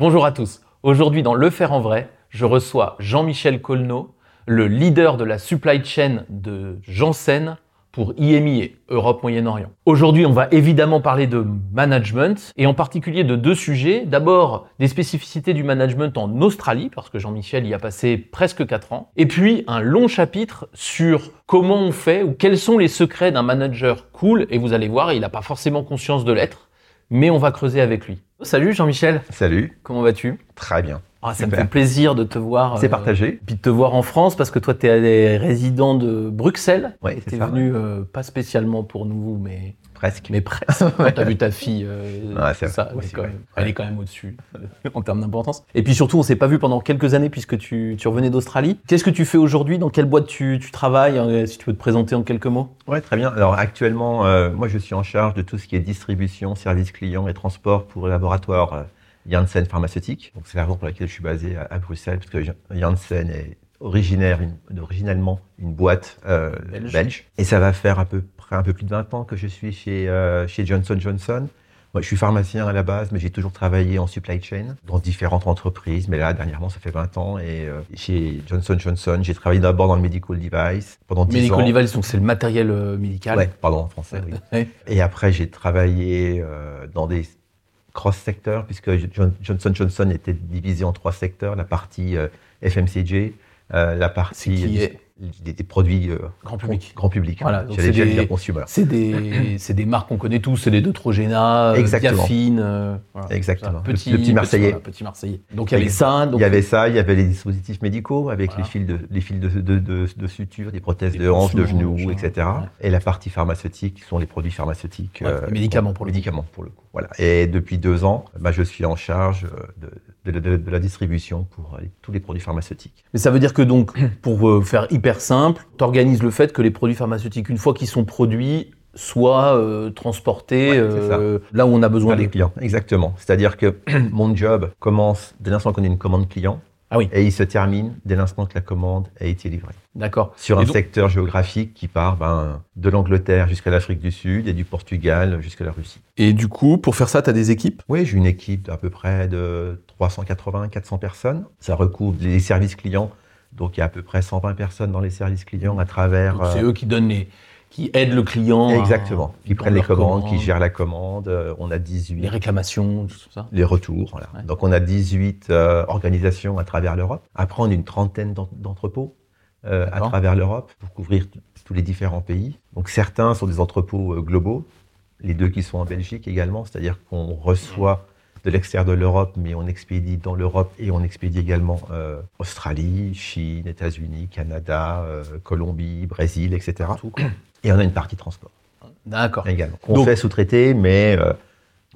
Bonjour à tous. Aujourd'hui, dans Le Faire en Vrai, je reçois Jean-Michel Colneau, le leader de la supply chain de Janssen pour IMIA, Europe Moyen-Orient. Aujourd'hui, on va évidemment parler de management et en particulier de deux sujets. D'abord, des spécificités du management en Australie, parce que Jean-Michel y a passé presque 4 ans. Et puis, un long chapitre sur comment on fait ou quels sont les secrets d'un manager cool. Et vous allez voir, il n'a pas forcément conscience de l'être, mais on va creuser avec lui. Salut Jean-Michel, Salut, comment vas-tu? Très bien. ah, Ça me fait plaisir de te voir. C'est euh, partagé. puis de te voir en France parce que toi, tu es résident de Bruxelles. Ouais, tu es venu euh, pas spécialement pour nous, mais, Presque. mais presque. Quand tu as vu ta fille, euh, Ouais, c'est ça, vrai, elle, est quand même, elle est quand même au-dessus en termes d'importance. Et puis surtout, on s'est pas vu pendant quelques années puisque tu, tu revenais d'Australie. Qu'est-ce que tu fais aujourd'hui? Dans quelle boîte tu, tu travailles? Euh, Si tu peux te présenter en quelques mots. Ouais, très bien. Alors actuellement, euh, moi je suis en charge de tout ce qui est distribution, service client et transport pour le laboratoire euh, Janssen Pharmaceutique. Donc c'est la raison pour laquelle je suis basé à, à Bruxelles, parce que Jan- Janssen est originaire, une- originellement une boîte euh, Belge. belge. Et ça va faire à peu près un peu plus de 20 ans que je suis chez, euh, chez Johnson Johnson. Moi, je suis pharmacien à la base, mais j'ai toujours travaillé en supply chain dans différentes entreprises. Mais là, dernièrement, ça fait 20 ans. Et euh, chez Johnson Johnson, j'ai travaillé d'abord dans le medical device pendant 10 Medical ans. Device, donc c'est le matériel euh, médical. Ouais, pardon, en français, oui. Et après, j'ai travaillé euh, dans des cross-secteurs, puisque John- Johnson Johnson était divisé en trois secteurs, la partie FMCG, la partie qui des, est des- des produits euh, grand public. grand public. Voilà, donc J'allais c'est des-. C'est des, marques qu'on connaît tous, c'est les Neutrogena, euh, Exactement. Diafine, euh, voilà. Exactement. Ça, Le- le petit Marseillais. voilà, petit Marseillais. Donc il y avait ça. Donc, il y avait ça, il y avait les dispositifs médicaux avec Voilà. les fils de, les fils de, de, de, de suture, des prothèses de hanche, de genoux, etc. Ouais. Et la partie pharmaceutique, qui sont les produits pharmaceutiques. Ouais, les médicaments pour le coup. médicaments pour le coup. Voilà. Et depuis deux ans, bah, je suis en charge de, de, la distribution pour euh, tous les produits pharmaceutiques. Mais ça veut dire que donc, pour euh, faire hyper simple, tu organises le fait que les produits pharmaceutiques, une fois qu'ils sont produits, soient euh, transportés Ouais, là où on a besoin Par les de clients, exactement. C'est-à-dire que mon job commence dès l'instant qu'on a une commande client Ah oui. et il se termine dès l'instant que la commande a été livrée. D'accord. Sur Et un donc- secteur géographique qui part ben, de l'Angleterre jusqu'à l'Afrique du Sud et du Portugal jusqu'à la Russie. Et du coup, pour faire ça, tu as des équipes? Oui, j'ai une équipe d'à peu près de 380-400 personnes. Ça recouvre les services clients. Donc il y a à peu près 120 personnes dans les services clients à travers... C'est euh, eux qui donnent les, qui aident le client. à- Exactement. Qui prennent les commandes, qui gèrent la commande. Euh, on a 18. les réclamations, tout ça. les retours. voilà. Ouais. Donc on a 18 euh, organisations à travers l'Europe. Après, on a une trentaine d'en- d'entrepôts euh, à travers l'Europe pour couvrir tous les différents pays. Donc certains sont des entrepôts euh, globaux, les deux qui sont en Belgique également, c'est-à-dire qu'on reçoit de l'extérieur de l'Europe, mais on expédie dans l'Europe et on expédie également euh, Australie, Chine, États-Unis, Canada, euh, Colombie, Brésil, etc. Tout. Et on a une partie transport D'accord. également. On Donc- fait sous-traiter, mais euh,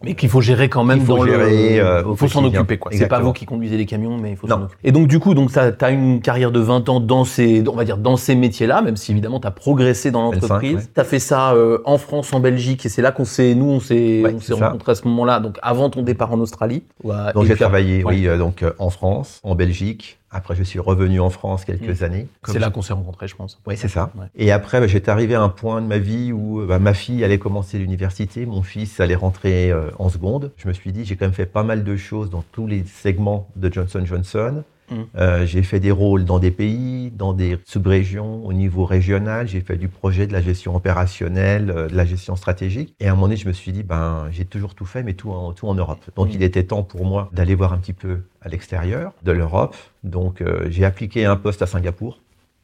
Mais qu'il faut gérer quand même Qu'il faut dans gérer, le. euh, au il faut s'en occuper, quoi. C'est pas Exactement. vous qui conduisez les camions, mais il faut Non. s'en occuper. Et donc, du coup, donc, tu as, une carrière de 20 ans dans ces, on va dire, dans ces métiers-là, même si évidemment, tu as progressé dans 25, l'entreprise. ouais. Tu as fait ça euh, en France, en Belgique, et c'est là qu'on s'est, nous, on s'est Ouais, on s'est c'est ça. rencontrés à ce moment-là, donc avant ton départ en Australie. Ouais, Donc j'ai puis- travaillé, ouais. oui, euh, donc en France, en Belgique. Après, je suis revenu en France quelques années. C'est là qu'on s'est rencontrés, je pense. Oui, c'est ça. Ouais. Et après, bah, j'étais arrivé à un point de ma vie où bah, ma fille allait commencer l'université, mon fils allait rentrer euh, en seconde. Je me suis dit, j'ai quand même fait pas mal de choses dans tous les segments de Johnson Johnson. Mm. Euh, j'ai fait des rôles dans des pays, dans des sub-régions, au niveau régional. J'ai fait du projet, de la gestion opérationnelle, euh, de la gestion stratégique. Et à un moment donné, je me suis dit, ben, j'ai toujours tout fait, mais tout en, tout en Europe. Donc, Mm. il était temps pour moi d'aller voir un petit peu à l'extérieur de l'Europe. Donc, euh, j'ai appliqué un poste à Singapour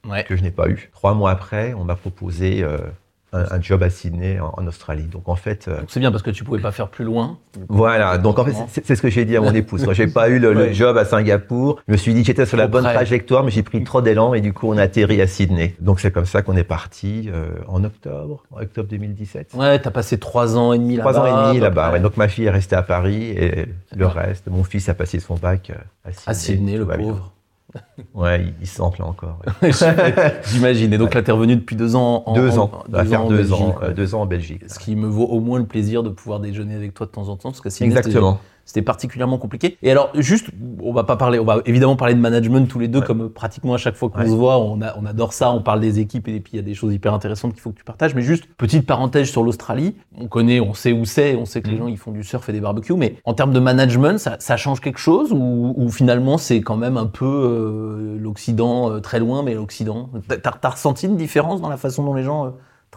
Ouais. que je n'ai pas eu. Trois mois après, on m'a proposé un, un job à Sydney, en, en Australie. Donc en fait, euh, C'est bien parce que tu pouvais pas faire plus loin. voilà. Donc en fait, c'est ce que j'ai dit à mon épouse. J'ai pas eu le, job à Singapour, je me suis dit que j'étais sur la bonne près. trajectoire, mais j'ai pris trop d'élan et du coup on a atterri à Sydney. Donc c'est comme ça qu'on est parti euh, en octobre, en octobre 2017. Ouais, t'as passé trois ans et demi là-bas. Trois ans et demi là-bas. ouais. Donc ma fille est restée à Paris et le reste, mon fils a passé son bac euh, à Sydney. À Sydney, le pauvre. Ouais, il, il s'enfle encore. ouais. J'imagine. Et donc là, t'es revenu depuis deux ans. En, deux ans, faire Belgique, ans, ouais. euh, deux ans en Belgique. Ce qui me vaut au moins le plaisir de pouvoir déjeuner avec toi de temps en temps, parce que Exactement. C'était particulièrement compliqué. Et alors, juste, on va pas parler, on va évidemment parler de management tous les deux, Ouais. comme euh, pratiquement à chaque fois qu'on Ouais. se voit, on, a, on adore ça, on parle des équipes et puis il y a des choses hyper intéressantes qu'il faut que tu partages. Mais juste, petite parenthèse sur l'Australie. On connaît, on sait où c'est, on sait que les Mhm. gens ils font du surf et des barbecues, mais en termes de management, ça, ça change quelque chose ou, ou finalement c'est quand même un peu euh, l'Occident euh, très loin, mais l'Occident? T'as, ressenti une différence dans la façon dont les gens euh,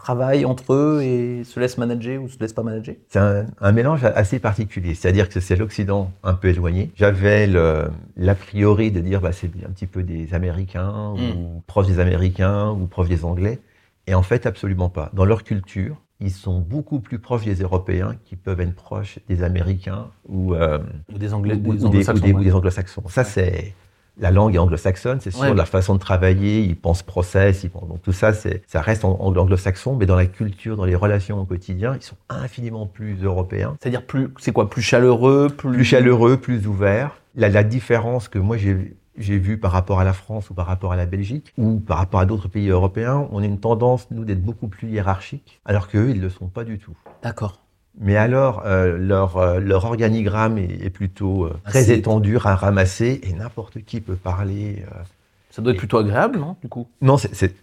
travaillent entre eux et se laissent manager ou se laissent pas manager? C'est un, un mélange assez particulier, c'est-à-dire que c'est l'Occident un peu éloigné. J'avais l'a priori de dire bah, c'est un petit peu des Américains Mm. ou proches des Américains ou proches des Anglais, et en fait absolument pas. Dans leur culture, ils sont beaucoup plus proches des Européens qui peuvent être proches des Américains ou, euh, Ou des anglo-saxons. ouais. Ça, c'est la langue est anglo-saxonne, c'est sûr. Ouais. La façon de travailler, ils pensent process, ils pensent, donc tout ça, ça reste anglo-saxon, mais dans la culture, dans les relations au quotidien, ils sont infiniment plus européens, C'est-à-dire plus, c'est quoi, plus chaleureux, plus, plus chaleureux, plus ouverts. La, la différence que moi j'ai j'ai vue par rapport à la France ou par rapport à la Belgique ou par rapport à d'autres pays européens, on a une tendance, nous, d'être beaucoup plus hiérarchiques, alors qu'eux, ils ne le sont pas du tout. D'accord. Mais alors, euh, leur, euh, leur organigramme est, est plutôt euh, très Assez- étendu, à ramasser, et n'importe qui peut parler. Ça doit être plutôt agréable, non, du coup? Non, c'est-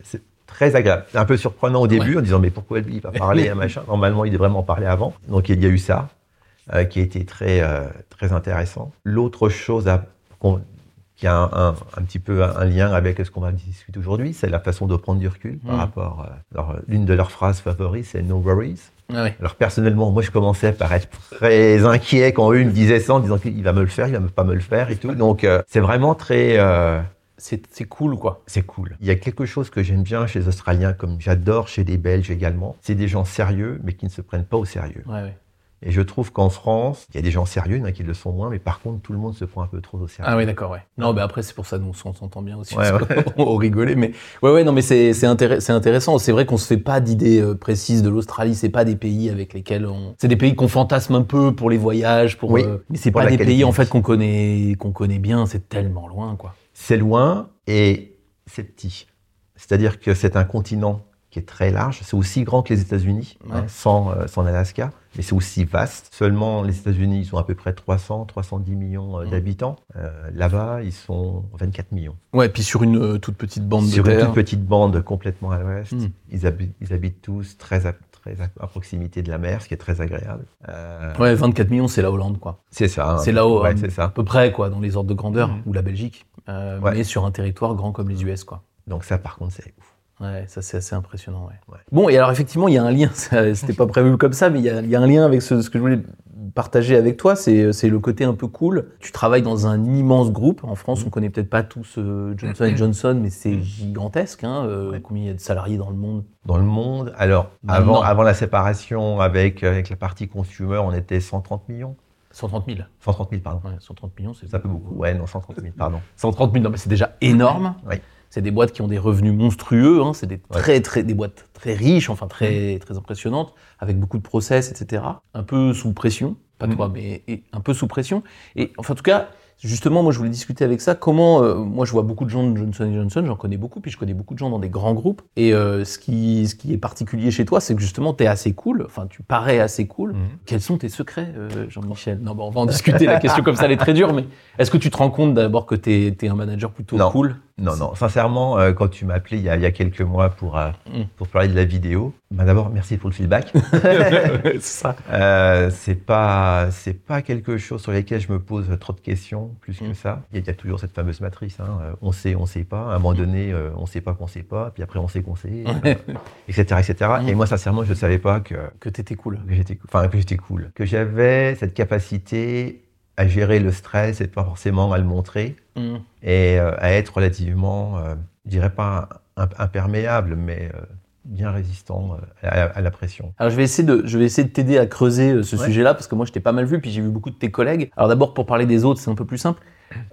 très agréable. C'est un peu surprenant au début, en disant mais pourquoi lui il va parler un machin? Normalement, il devrait vraiment parler avant. Donc il y a eu ça, qui a été très, très intéressant. L'autre chose à- qui a un, un- un petit peu un lien avec ce qu'on va discuter aujourd'hui, c'est la façon de prendre du recul par Mm. rapport. L'une de leurs phrases favorites, c'est No worries. Ah. Alors personnellement, moi je commençais par être très inquiet quand eux me disaient ça en disant qu'il va me le faire, il va pas me le faire et tout. Donc euh, c'est vraiment très, euh, C'est c'est cool, quoi. c'est cool. Il y a quelque chose que j'aime bien chez les Australiens, comme j'adore chez les Belges également. C'est des gens sérieux, mais qui ne se prennent pas au sérieux. Ouais, ouais. Et je trouve qu'en France, il y a des gens sérieux, il y en a qui le sont moins, mais par contre tout le monde se prend un peu trop au sérieux. Ah oui, d'accord, ouais. Non, mais après, c'est pour ça nous on s'entend bien aussi. Ouais, qu'on- on rigolait, mais ouais, ouais, non, mais c'est c'est intéress- c'est intéressant. C'est vrai qu'on se fait pas d'idées euh, précises de l'Australie. C'est pas des pays avec lesquels on. C'est des pays qu'on fantasme un peu pour les voyages, pour. Oui, euh, mais c'est pas des pays en fait qu'on connaît qu'on connaît bien. C'est tellement loin, quoi. C'est loin et c'est petit. C'est-à-dire que c'est un continent qui est très large. C'est aussi grand que les États-Unis, Ouais. hein, sans, euh, sans l'Alaska, mais c'est aussi vaste. Seulement, les États-Unis, ils sont à peu près 300, 310 millions euh, Mm. d'habitants. Euh, Là-bas, ils sont 24 millions. Ouais, puis sur une euh, toute petite bande Sur de une terre. toute petite bande complètement à l'ouest. Mm. Ils, habitent, ils habitent tous très à, très à, à proximité de la mer, ce qui est très agréable. Ouais, 24 millions, c'est la Hollande, quoi. C'est ça. hein. C'est là-haut, Ouais, hein. À peu près, quoi, dans les ordres de grandeur, Mhm. ou la Belgique, Ouais. mais sur un territoire grand comme les US, quoi. Donc ça, par contre, c'est ouf. Ouais, ça c'est assez impressionnant. Ouais. Ouais. Bon, et alors effectivement, il y a un lien, c'était pas prévu comme ça, mais il y a, il y a un lien avec ce, ce que je voulais partager avec toi, c'est c'est le côté un peu cool. Tu travailles dans un immense groupe. En France, Mhm. on connaît peut-être pas tous euh, Johnson Johnson, mais c'est gigantesque. Hein, euh, Ouais. Combien il y a de salariés dans le monde? Dans le monde, alors, avant, avant la séparation avec, avec la partie consumer, on était 130 millions. 130 000. 130 000, pardon. Ouais, 130 millions, c'est Ça fait beaucoup. Ouais, non, 130 000, pardon. 130 000, non, mais c'est déjà énorme. Oui. C'est des boîtes qui ont des revenus monstrueux. Hein, c'est des très, très, des boîtes très riches, enfin très, très impressionnantes, avec beaucoup de process, etc. Un peu sous pression, pas Mhm. toi, mais et un peu sous pression. Et enfin, en tout cas, justement, moi, je voulais discuter avec ça. Comment, euh, moi, je vois beaucoup de gens de Johnson Johnson, j'en connais beaucoup, puis je connais beaucoup de gens dans des grands groupes. Et euh, ce qui, ce qui est particulier chez toi, c'est que justement, tu es assez cool. Enfin, tu parais assez cool. Mhm. Quels sont tes secrets, euh, Jean-Michel? Non, bon, on va en discuter. La question comme ça, elle est très dure. Mais est-ce que tu te rends compte d'abord que tu es, un manager plutôt Non. cool? Non, non, sincèrement, euh, quand tu m'as appelé il y, a, il y a quelques mois pour, euh, Mm. pour parler de la vidéo, bah, d'abord, merci pour le feedback. c'est ça. Euh, c'est pas c'est pas quelque chose sur lequel je me pose trop de questions plus Mm. que ça. Il y, a, il y a toujours cette fameuse matrice. hein, on sait, on sait pas. À un moment donné, euh, on sait pas qu'on sait pas. Puis après, on sait qu'on sait, etc., etc. Mm. Et moi, sincèrement, je savais pas que Que tu étais cool. que j'étais, enfin que j'étais cool, que j'avais cette capacité à gérer le stress et pas forcément à le montrer Mm. et euh, à être relativement, euh, je dirais pas im- imperméable, mais euh, bien résistant à, à la pression. Alors je vais essayer de, je vais essayer de t'aider à creuser ce Ouais. sujet-là parce que moi je t'ai pas mal vu puis j'ai vu beaucoup de tes collègues. Alors d'abord pour parler des autres c'est un peu plus simple.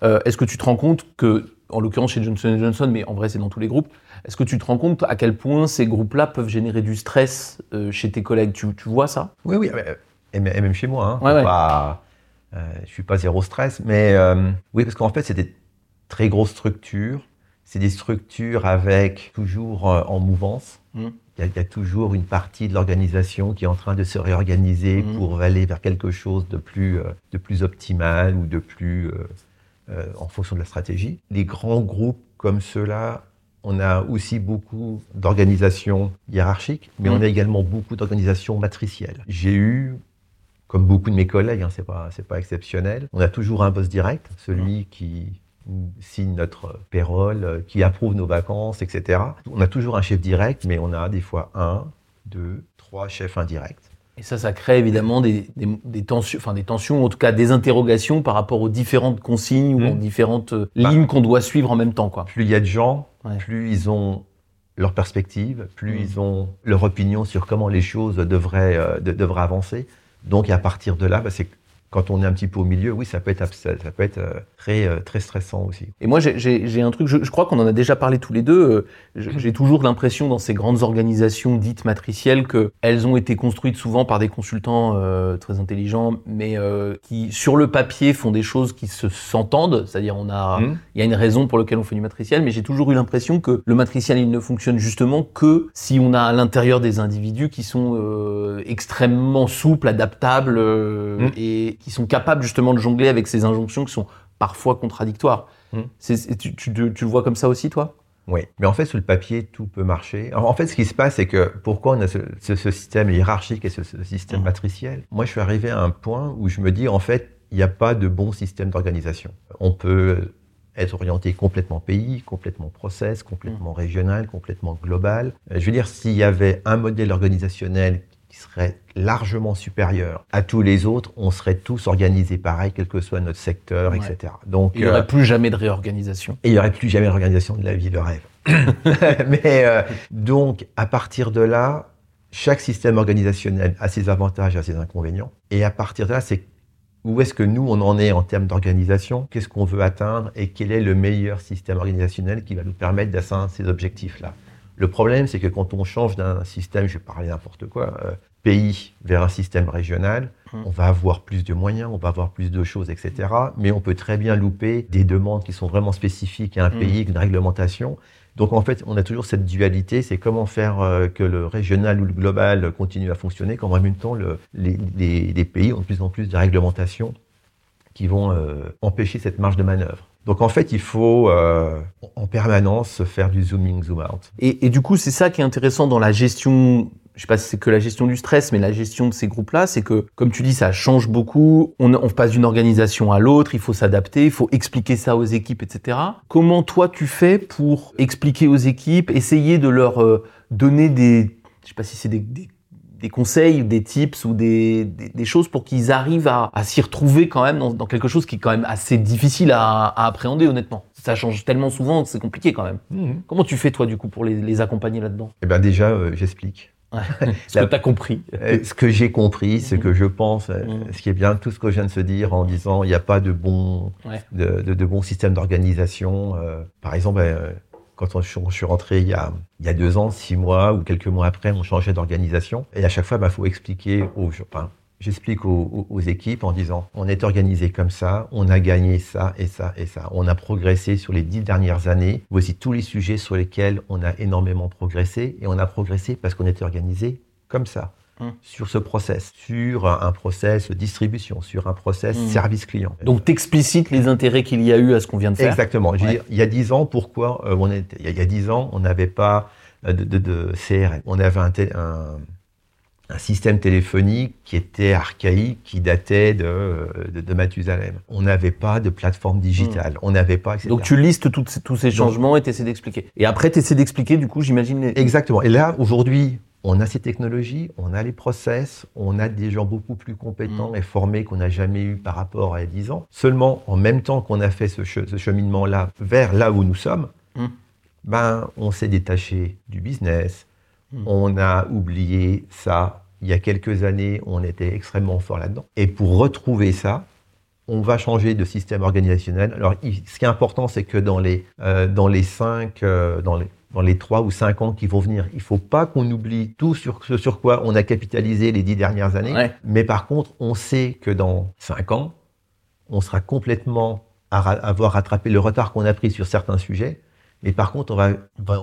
Est-ce que tu te rends compte que, en l'occurrence chez Johnson Johnson, mais en vrai c'est dans tous les groupes, est-ce que tu te rends compte à quel point ces groupes-là peuvent générer du stress chez tes collègues? Tu, tu vois ça? Oui, oui, euh, et, même chez moi. Hein, Ouais, ouais. pas- euh, je suis pas zéro stress, mais euh, oui, parce qu'en fait, c'est des très grosses structures. C'est des structures avec toujours euh, en mouvance. Mhm. il y, a toujours une partie de l'organisation qui est en train de se réorganiser Mhm. pour aller vers quelque chose de plus, de plus optimal ou de plus euh, euh, en fonction de la stratégie. Les grands groupes comme ceux-là, on a aussi beaucoup d'organisations hiérarchiques, mais Mhm. on a également beaucoup d'organisations matricielles. J'ai eu, comme beaucoup de mes collègues, hein, c'est pas, c'est pas exceptionnel, on a toujours un boss direct, celui qui signe notre payroll, euh, qui approuve nos vacances, etc. On a toujours un chef direct, mais on a des fois un, deux, trois chefs indirects. Et ça, ça crée évidemment des, des, des tensions, enfin des tensions, en tout cas des interrogations par rapport aux différentes consignes ou Mhm. aux différentes euh, Bah. lignes qu'on doit suivre en même temps, quoi. Plus il y a de gens, Ouais. plus ils ont leur perspective, plus Mm. ils ont leur opinion sur comment les choses devraient, euh, de- devraient avancer. Donc, à partir de là, bah, c'est quand on est un petit peu au milieu, oui, ça peut être, ça, peut être euh, très, euh, très stressant aussi. Et moi, j'ai- un truc, je, je crois qu'on en a déjà parlé tous les deux. euh, J'ai toujours l'impression dans ces grandes organisations dites matricielles qu'elles ont été construites souvent par des consultants euh, très intelligents, mais euh, qui, sur le papier, font des choses qui se s'entendent. C'est-à-dire, on a, Mm. il y a une raison pour laquelle on fait du matriciel, mais j'ai toujours eu l'impression que le matriciel, il ne fonctionne justement que si on a à l'intérieur des individus qui sont euh, extrêmement souples, adaptables euh, Mm. et qui sont capables justement de jongler avec ces injonctions qui sont parfois contradictoires. Mm. C'est- tu, tu- tu- tu le vois comme ça aussi, toi? Oui, mais en fait, sur le papier, tout peut marcher. Alors, en fait, ce qui se passe, c'est que pourquoi on a ce, ce- ce système hiérarchique et ce, ce système Mhm. matriciel? Moi, je suis arrivé à un point où je me dis, en fait, il n'y a pas de bon système d'organisation. On peut être orienté complètement pays, complètement process, complètement régional, complètement global. Euh, Je veux dire, s'il y avait un modèle organisationnel qui serait largement supérieur à tous les autres, on serait tous organisés pareil, quel que soit notre secteur, Ouais. etc. Donc, Il n'y euh, aurait plus jamais de réorganisation. et il n'y aurait plus jamais l'organisation de la vie de rêve. Mais euh, donc, à partir de là, chaque système organisationnel a ses avantages et ses inconvénients. Et à partir de là, c'est où est-ce que nous, on en est en termes d'organisation? Qu'est-ce qu'on veut atteindre? Et quel est le meilleur système organisationnel qui va nous permettre d'atteindre ces objectifs-là? Le problème, c'est que quand on change d'un système, je vais parler n'importe quoi, euh, pays vers un système régional, Hmm. on va avoir plus de moyens, on va avoir plus de choses, etc. Mais on peut très bien louper des demandes qui sont vraiment spécifiques à un Hmm. pays, une réglementation. Donc en fait, on a toujours cette dualité, c'est comment faire euh, que le régional ou le global continue à fonctionner, quand en même temps le- les, les- les pays ont de plus en plus de réglementations qui vont euh, empêcher cette marge de manœuvre. Donc en fait, il faut euh, en permanence faire du zooming, zoom out. Et, du coup, c'est ça qui est intéressant dans la gestion. Je sais pas si c'est que la gestion du stress, mais la gestion de ces groupes-là, c'est que, comme tu dis, ça change beaucoup. On, passe d'une organisation à l'autre, il faut s'adapter, il faut expliquer ça aux équipes, etc. Comment toi tu fais pour expliquer aux équipes, essayer de leur euh, donner des, je sais pas si c'est des, des conseils, des tips ou des, des, des choses pour qu'ils arrivent à, à s'y retrouver quand même dans, dans quelque chose qui est quand même assez difficile à, à appréhender, honnêtement. Ça change tellement souvent que c'est compliqué quand même. Comment tu fais toi du coup pour les, les accompagner là-dedans? Eh bien déjà, euh, j'explique. Ce que tu as compris. Euh, ce que j'ai compris, ce Mhm. que je pense, euh, Mhm. ce qui est bien, tout ce que je viens de se dire en disant il n'y a pas de bon, Ouais. de, de, de bon système d'organisation. euh, par exemple, euh, quand je suis- rentré il y, a, deux ans, six mois ou quelques mois après, on changeait d'organisation. Et à chaque fois, il bah, faut expliquer J'explique aux- aux équipes en disant on est organisé comme ça, on a gagné ça et ça et ça. On a progressé sur les dix dernières années. Voici tous les sujets sur lesquels on a énormément progressé. Et on a progressé parce qu'on était organisé comme ça Hum. sur ce process, sur un process de distribution, sur un process Hum. service client. Donc t'explicites les intérêts qu'il y a eu à ce qu'on vient de faire. Exactement. Je veux Ouais. dire, il y a dix ans, pourquoi euh, on était, il y a- dix ans, on n'avait pas euh, de, de- de CRM. On avait un, té- un- un système téléphonique qui était archaïque, qui datait de, euh, de, de Mathusalem. On n'avait pas de plateforme digitale. On n'avait pas, etc. Donc tu listes ces- tous ces Donc- changements et tu essaies d'expliquer. Et après tu essaies d'expliquer, du coup, j'imagine. les- Exactement. Et là, aujourd'hui, on a ces technologies, on a les process, on a des gens beaucoup plus compétents Mm. et formés qu'on n'a jamais eu par rapport à il y a 10 ans. Seulement, en même temps qu'on a fait ce, che- ce cheminement-là vers là où nous sommes, Mm. ben, on s'est détaché du business, Mm. on a oublié ça. Il y a quelques années, on était extrêmement fort là-dedans. Et pour retrouver ça, on va changer de système organisationnel. Alors, il- ce qui est important, c'est que dans les, euh, dans les cinq, euh, dans les, dans les trois ou cinq ans qui vont venir, il ne faut pas qu'on oublie tout sur ce sur quoi on a capitalisé les dix dernières années. Ouais. Mais par contre, on sait que dans cinq ans, on sera complètement à ra- avoir rattrapé le retard qu'on a pris sur certains sujets. Mais par contre, on va,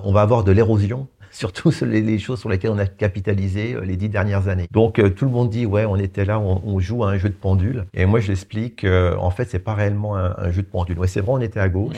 on va avoir de l'érosion surtout les, les, choses sur lesquelles on a capitalisé euh, les dix dernières années. Donc euh, tout le monde dit ouais, on était là, on, on joue à un jeu de pendule. Et moi je l'explique, euh, en fait c'est pas réellement un, un, jeu de pendule. Ouais, c'est vrai, on était à gauche.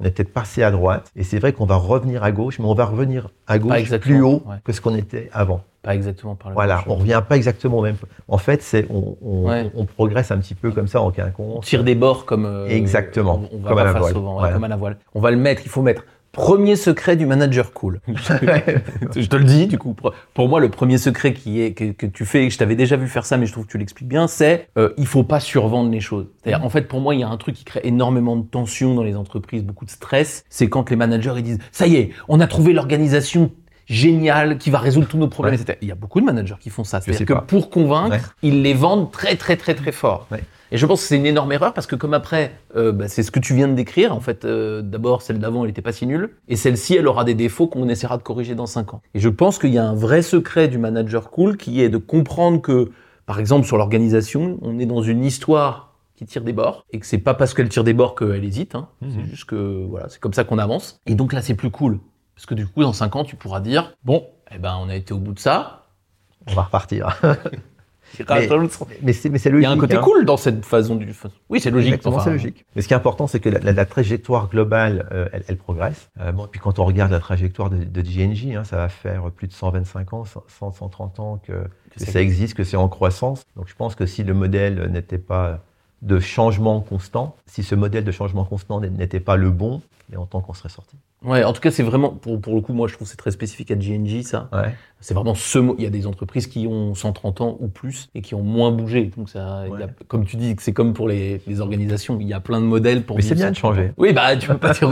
On est peut-être passé à droite, et c'est vrai qu'on va revenir à gauche, mais on va revenir à gauche plus haut ouais. que ce qu'on était avant. Pas exactement par le Voilà, on revient pas exactement au même. En fait, c'est on, on, ouais. on, progresse un petit peu comme ça en quinconce. On tire des bords comme. Euh, exactement. On, on va comme, à la voile. Souvent, voilà. comme à la voile. On va le mettre. Il faut mettre Premier secret du manager cool. je te le dis, du coup, pour moi, le premier secret qui est que, que tu fais, et je t'avais déjà vu faire ça, mais je trouve que tu l'expliques bien, c'est euh, il faut pas survendre les choses. C'est-à-dire, en fait, pour moi, il y a un truc qui crée énormément de tension dans les entreprises, beaucoup de stress. C'est quand les managers ils disent ça y est, on a trouvé l'organisation géniale qui va résoudre tous nos problèmes, ouais. etc. Il y a beaucoup de managers qui font ça. C'est-à-dire que pas. pour convaincre, ouais. ils les vendent très, très, très, très fort. Ouais. Et je pense que c'est une énorme erreur parce que comme après, euh, bah, c'est ce que tu viens de décrire. En fait, euh, d'abord, celle d'avant, elle n'était pas si nulle. Et celle-ci, elle aura des défauts qu'on essaiera de corriger dans 5 ans. Et je pense qu'il y a un vrai secret du manager cool qui est de comprendre que, par exemple, sur l'organisation, on est dans une histoire qui tire des bords et que c'est pas parce qu'elle tire des bords qu'elle hésite. Hein. Mmh. C'est juste que voilà, c'est comme ça qu'on avance. Et donc là, c'est plus cool parce que du coup, dans 5 ans, tu pourras dire bon, eh ben, on a été au bout de ça. On va repartir. Mais, mais c'est logique. Il y a un côté hein. cool dans cette façon du. Oui, c'est logique. Enfin, c'est logique. Mais ce qui est important, c'est que la, la, la, trajectoire globale, euh, elle, elle, progresse. Euh, bon, puis quand on regarde la trajectoire de, de GNJ, hein, ça va faire plus de 125 ans, 100, 130 ans que, que, que ça existe, que c'est en croissance. Donc je pense que si le modèle n'était pas de changement constant, si ce modèle de changement constant n'était pas le bon, y a longtemps qu'on serait sorti. Ouais, en tout cas, c'est vraiment, pour, pour le coup, moi, je trouve c'est très spécifique à GNG, ça. Ouais. C'est vraiment ce mot. Il y a des entreprises qui ont 130 ans ou plus et qui ont moins bougé. Donc, ça, ouais. a, comme tu dis, c'est comme pour les, les, organisations. Il y a plein de modèles pour. Mais c'est bien de changer. Oui, bah, tu peux pas dire,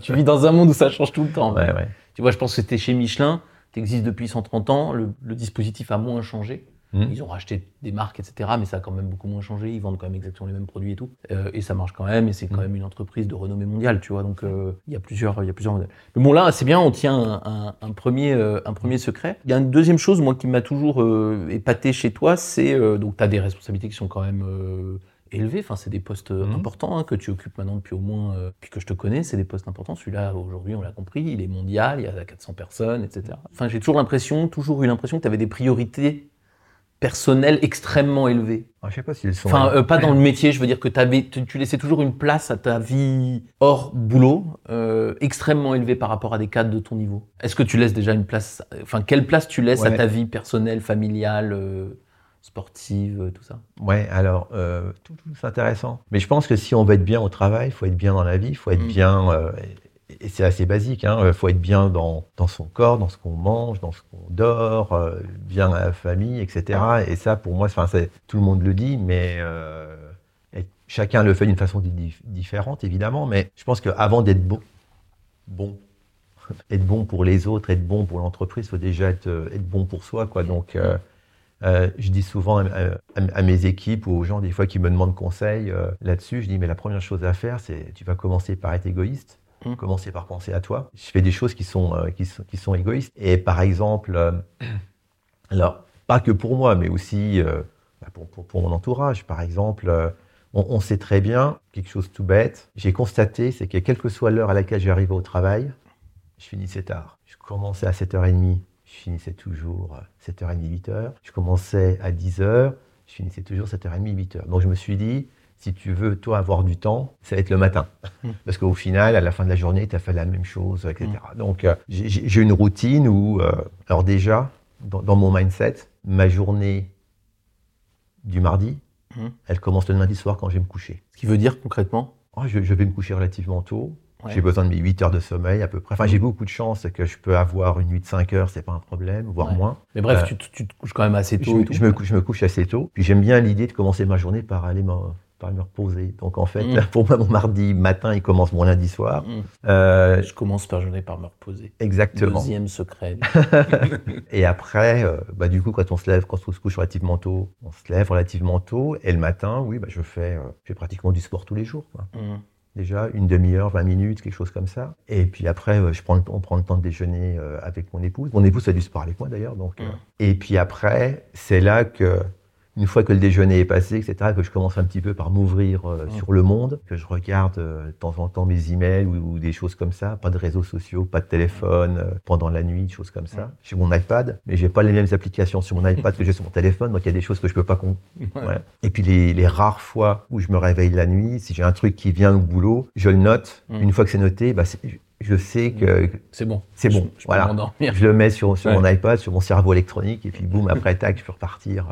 tu vis dans un monde où ça change tout le temps. Ouais, ouais. Tu vois, je pense que c'était chez Michelin. Tu existes depuis 130 ans. Le, le dispositif a moins changé. Mmh. Ils ont racheté des marques, etc. Mais ça a quand même beaucoup moins changé. Ils vendent quand même exactement les mêmes produits et tout. Euh, et ça marche quand même. Et c'est quand mmh. même une entreprise de renommée mondiale, tu vois. Donc euh, il y a plusieurs, y a plusieurs modèles. Mais bon là, c'est bien. On tient un, un, un premier, euh, un premier secret. Il y a une deuxième chose, moi, qui m'a toujours épaté chez toi, c'est donc tu as des responsabilités qui sont quand même élevés. Enfin, c'est des postes mmh. importants hein, que tu occupes maintenant depuis au moins, euh, puis que je te connais, c'est des postes importants. Celui-là, aujourd'hui, on l'a compris, il est mondial, il y a 400 personnes, etc. Enfin, j'ai toujours l'impression, toujours eu l'impression que tu avais des priorités personnel extrêmement élevé. Ah, je sais pas s'ils sont. Enfin, euh, pas dans le métier. Je veux dire que avais, tu, tu, laissais toujours une place à ta vie hors boulot euh, extrêmement élevée par rapport à des cadres de ton niveau. Est-ce que tu laisses déjà une place Enfin, quelle place tu laisses ouais. à ta vie personnelle, familiale, euh, sportive, tout ça? Ouais. Alors, euh, tout, tout c'est intéressant. Mais je pense que si on veut être bien au travail, il faut être bien dans la vie, il faut être mmh. bien euh, c'est assez basique. Il hein. faut être bien dans, dans, son corps, dans ce qu'on mange, dans ce qu'on dort, euh, bien à la famille, etc. Et ça, pour moi, tout le monde le dit, mais euh, chacun le fait d'une façon différente, évidemment. Mais je pense qu'avant d'être bon, bon, être bon pour les autres, être bon pour l'entreprise, il faut déjà être, euh, bon pour soi. Quoi. Donc, euh, euh, je dis souvent à, à, à, mes équipes ou aux gens des fois qui me demandent conseil là-dessus, je dis mais la première chose à faire, c'est tu vas commencer par être égoïste Mmh. Commencer par penser à toi. Je fais des choses qui sont, euh, qui qui sont égoïstes. Et par exemple, euh, alors, pas que pour moi, mais aussi euh, bah, pour, pour, pour, mon entourage. Par exemple, euh, on, sait très bien, quelque chose tout bête, j'ai constaté, c'est que quelle que soit l'heure à laquelle j'arrive au travail, je finissais tard. Je commençais à 7h30, je finissais toujours 7h30, 8h. Je commençais à 10h, je finissais toujours 7h30, 8h. Donc je me suis dit, si tu veux, toi, avoir du temps, ça va être le matin. Parce qu'au final, à la fin de la journée, tu as fait la même chose, etc. Mmh. Donc, euh, j'ai une routine où, euh, alors déjà, dans, dans, mon mindset, ma journée du mardi, mmh. elle commence le lundi soir quand je vais me coucher. Ce qui veut dire concrètement oh, je, je, vais me coucher relativement tôt. Ouais. J'ai besoin de mes 8 heures de sommeil à peu près. Enfin, j'ai beaucoup de chance que je peux avoir une nuit de 5 heures, c'est pas un problème, voire ouais. moins. Mais bref, euh, tu, tu, te couches quand même assez tôt. Je, je, me, couche, je me couche assez tôt. Puis j'aime bien l'idée de commencer ma journée par aller me par me reposer. Donc en fait, mmh. pour moi, mon mardi matin, il commence mon lundi soir. Mmh. Euh, je commence ma journée par me reposer. Exactement. Deuxième secret. et après, euh, bah, du coup, quand on se lève, quand on se couche relativement tôt, on se lève relativement tôt. Et le matin, oui, bah, je, fais, euh, je fais pratiquement du sport tous les jours. Quoi. Mmh. Déjà, une demi-heure, 20 minutes, quelque chose comme ça. Et puis après, euh, je prends, on prend le temps de déjeuner euh, avec mon épouse. Mon épouse fait du sport avec moi d'ailleurs. Donc, Et puis après, c'est là que une fois que le déjeuner est passé, etc., que je commence un petit peu par m'ouvrir euh, sur le monde, que je regarde euh, de temps en temps mes emails ou, ou des choses comme ça, pas de réseaux sociaux, pas de téléphone euh, pendant la nuit, des choses comme ça. J'ai mon iPad, mais j'ai pas les mêmes applications sur mon iPad que j'ai sur mon téléphone, donc il y a des choses que je peux pas con- Ouais. Ouais. Et puis les, les rares fois où je me réveille la nuit, si j'ai un truc qui vient au boulot, je le note. Une fois que c'est noté, bah, c'est- je sais que C'est bon. c'est bon. Je, voilà. Je le mets sur, sur Ouais. mon iPad, sur mon cerveau électronique, et puis boum, après, tac, je peux repartir.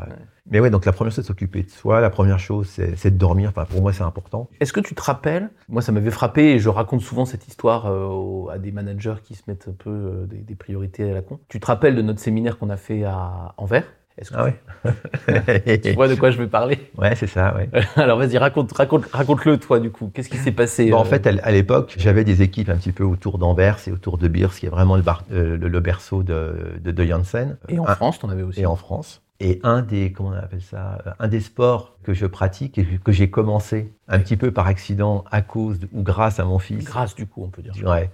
Mais ouais, donc la première chose, c'est s'occuper de soi. La première chose, c'est de dormir. Enfin, pour moi, c'est important. Est-ce que tu te rappelles Moi, ça m'avait frappé et je raconte souvent cette histoire euh, à des managers qui se mettent un peu euh, des, des priorités à la con. Tu te rappelles de notre séminaire qu'on a fait à Anvers? Est-ce que Ah ouais tu vois de quoi je vais parler? Ouais, c'est ça, ouais. Alors vas-y, raconte, raconte, raconte-le toi du coup. Qu'est-ce qui s'est passé Bon, en euh, fait, à l'époque, j'avais des équipes un petit peu autour d'Anvers et autour de Beers, qui est vraiment le, bar- le, le berceau de, de, de Janssen. Et en Un- France, t'en avais aussi. et en France. Et un des, comment on appelle ça, euh, un des sports que je pratique et que j'ai commencé un petit peu par accident à cause de- ou grâce à mon fils. Grâce du coup, on peut dire. Ouais.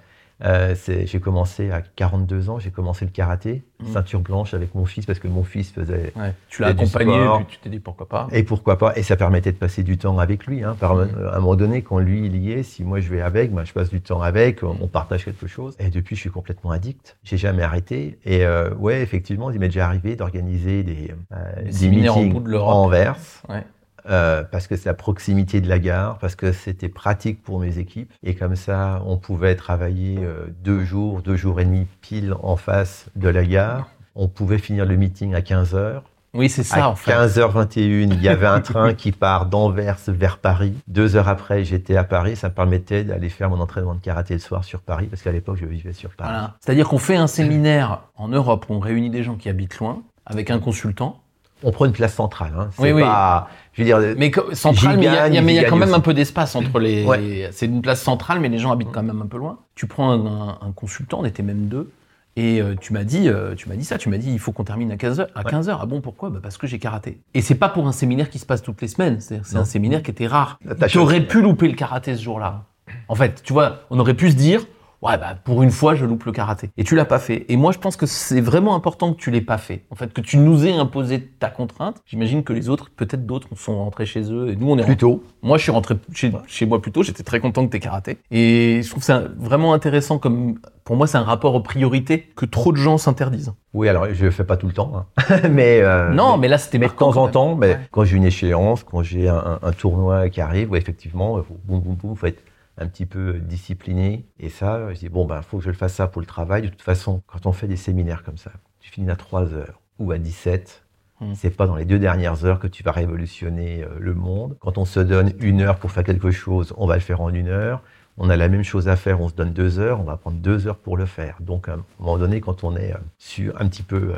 Euh, j'ai commencé à 42 ans, j'ai commencé le karaté, Mhm. ceinture blanche avec mon fils parce que mon fils faisait. Ouais. Tu l'as accompagné sport. et puis tu t'es dit pourquoi pas. Et pourquoi pas Et ça permettait de passer du temps avec lui. Hein, par, Mhm. À un moment donné, quand lui il y est, si moi je vais avec, ben, je passe du temps avec, on on partage quelque chose. Et depuis, je suis complètement addict. J'ai jamais arrêté. Et euh, ouais, effectivement, il m'est déjà arrivé d'organiser des, euh, Des des meetings bout de en. Ouais. Euh, parce que c'est la proximité de la gare, parce que c'était pratique pour mes équipes. Et comme ça, on pouvait travailler euh, deux jours, deux jours et demi pile en face de la gare. On pouvait finir le meeting à 15 heures. Oui, c'est ça à en fait. 15h21, il y avait un train qui part d'Anvers vers Paris. Deux heures après, j'étais à Paris. Ça me permettait d'aller faire mon entraînement de karaté le soir sur Paris, parce qu'à l'époque, je vivais sur Paris. Voilà. C'est-à-dire qu'on fait un séminaire en Europe où on réunit des gens qui habitent loin avec un consultant. On prend une place centrale. Hein. C'est Oui, oui. pas, je veux dire, Mais centrale, mais il y a, quand même aussi. un peu d'espace entre les. Ouais. C'est une place centrale, mais les gens habitent quand même un peu loin. Tu prends un, un- un consultant, on était même deux, et euh, tu m'as dit, euh, tu m'as dit ça, tu m'as dit il faut qu'on termine à 15 h À Ouais. 15 h Ah bon, pourquoi? Bah Parce que j'ai karaté. Et c'est pas pour un séminaire qui se passe toutes les semaines. C'est un séminaire qui était rare. Tu aurais pu louper le karaté ce jour-là. En fait, tu vois, on aurait pu se dire. Ouais, bah, pour une fois, je loupe le karaté. Et tu l'as pas fait. Et moi, je pense que c'est vraiment important que tu l'aies pas fait. En fait, que tu nous aies imposé ta contrainte. J'imagine que les autres, peut-être d'autres, sont rentrés chez eux. Et nous, on est plus tôt. moi, je suis rentré chez, chez moi plus tôt. J'étais très content que tu karaté. Et je trouve ça vraiment intéressant comme, pour moi, c'est un rapport aux priorités que trop de gens s'interdisent. Oui, alors je le fais pas tout le temps, hein. mais euh, non, mais là, c'était de temps en temps, mais Ouais. quand j'ai une échéance, quand j'ai un, tournoi qui arrive, ouais, effectivement, faut, boum, boum, boum, faut être un petit peu discipliné. Et ça, je dis, bon, ben, faut que je le fasse ça pour le travail. De toute façon, quand on fait des séminaires comme ça, tu finis à 3 heures ou à 17, Hmm. c'est pas dans les deux dernières heures que tu vas révolutionner euh, le monde. Quand on se donne une heure pour faire quelque chose, on va le faire en une heure. On a la même chose à faire, on se donne deux heures, on va prendre deux heures pour le faire. Donc, à un moment donné, quand on est euh, sur un petit peu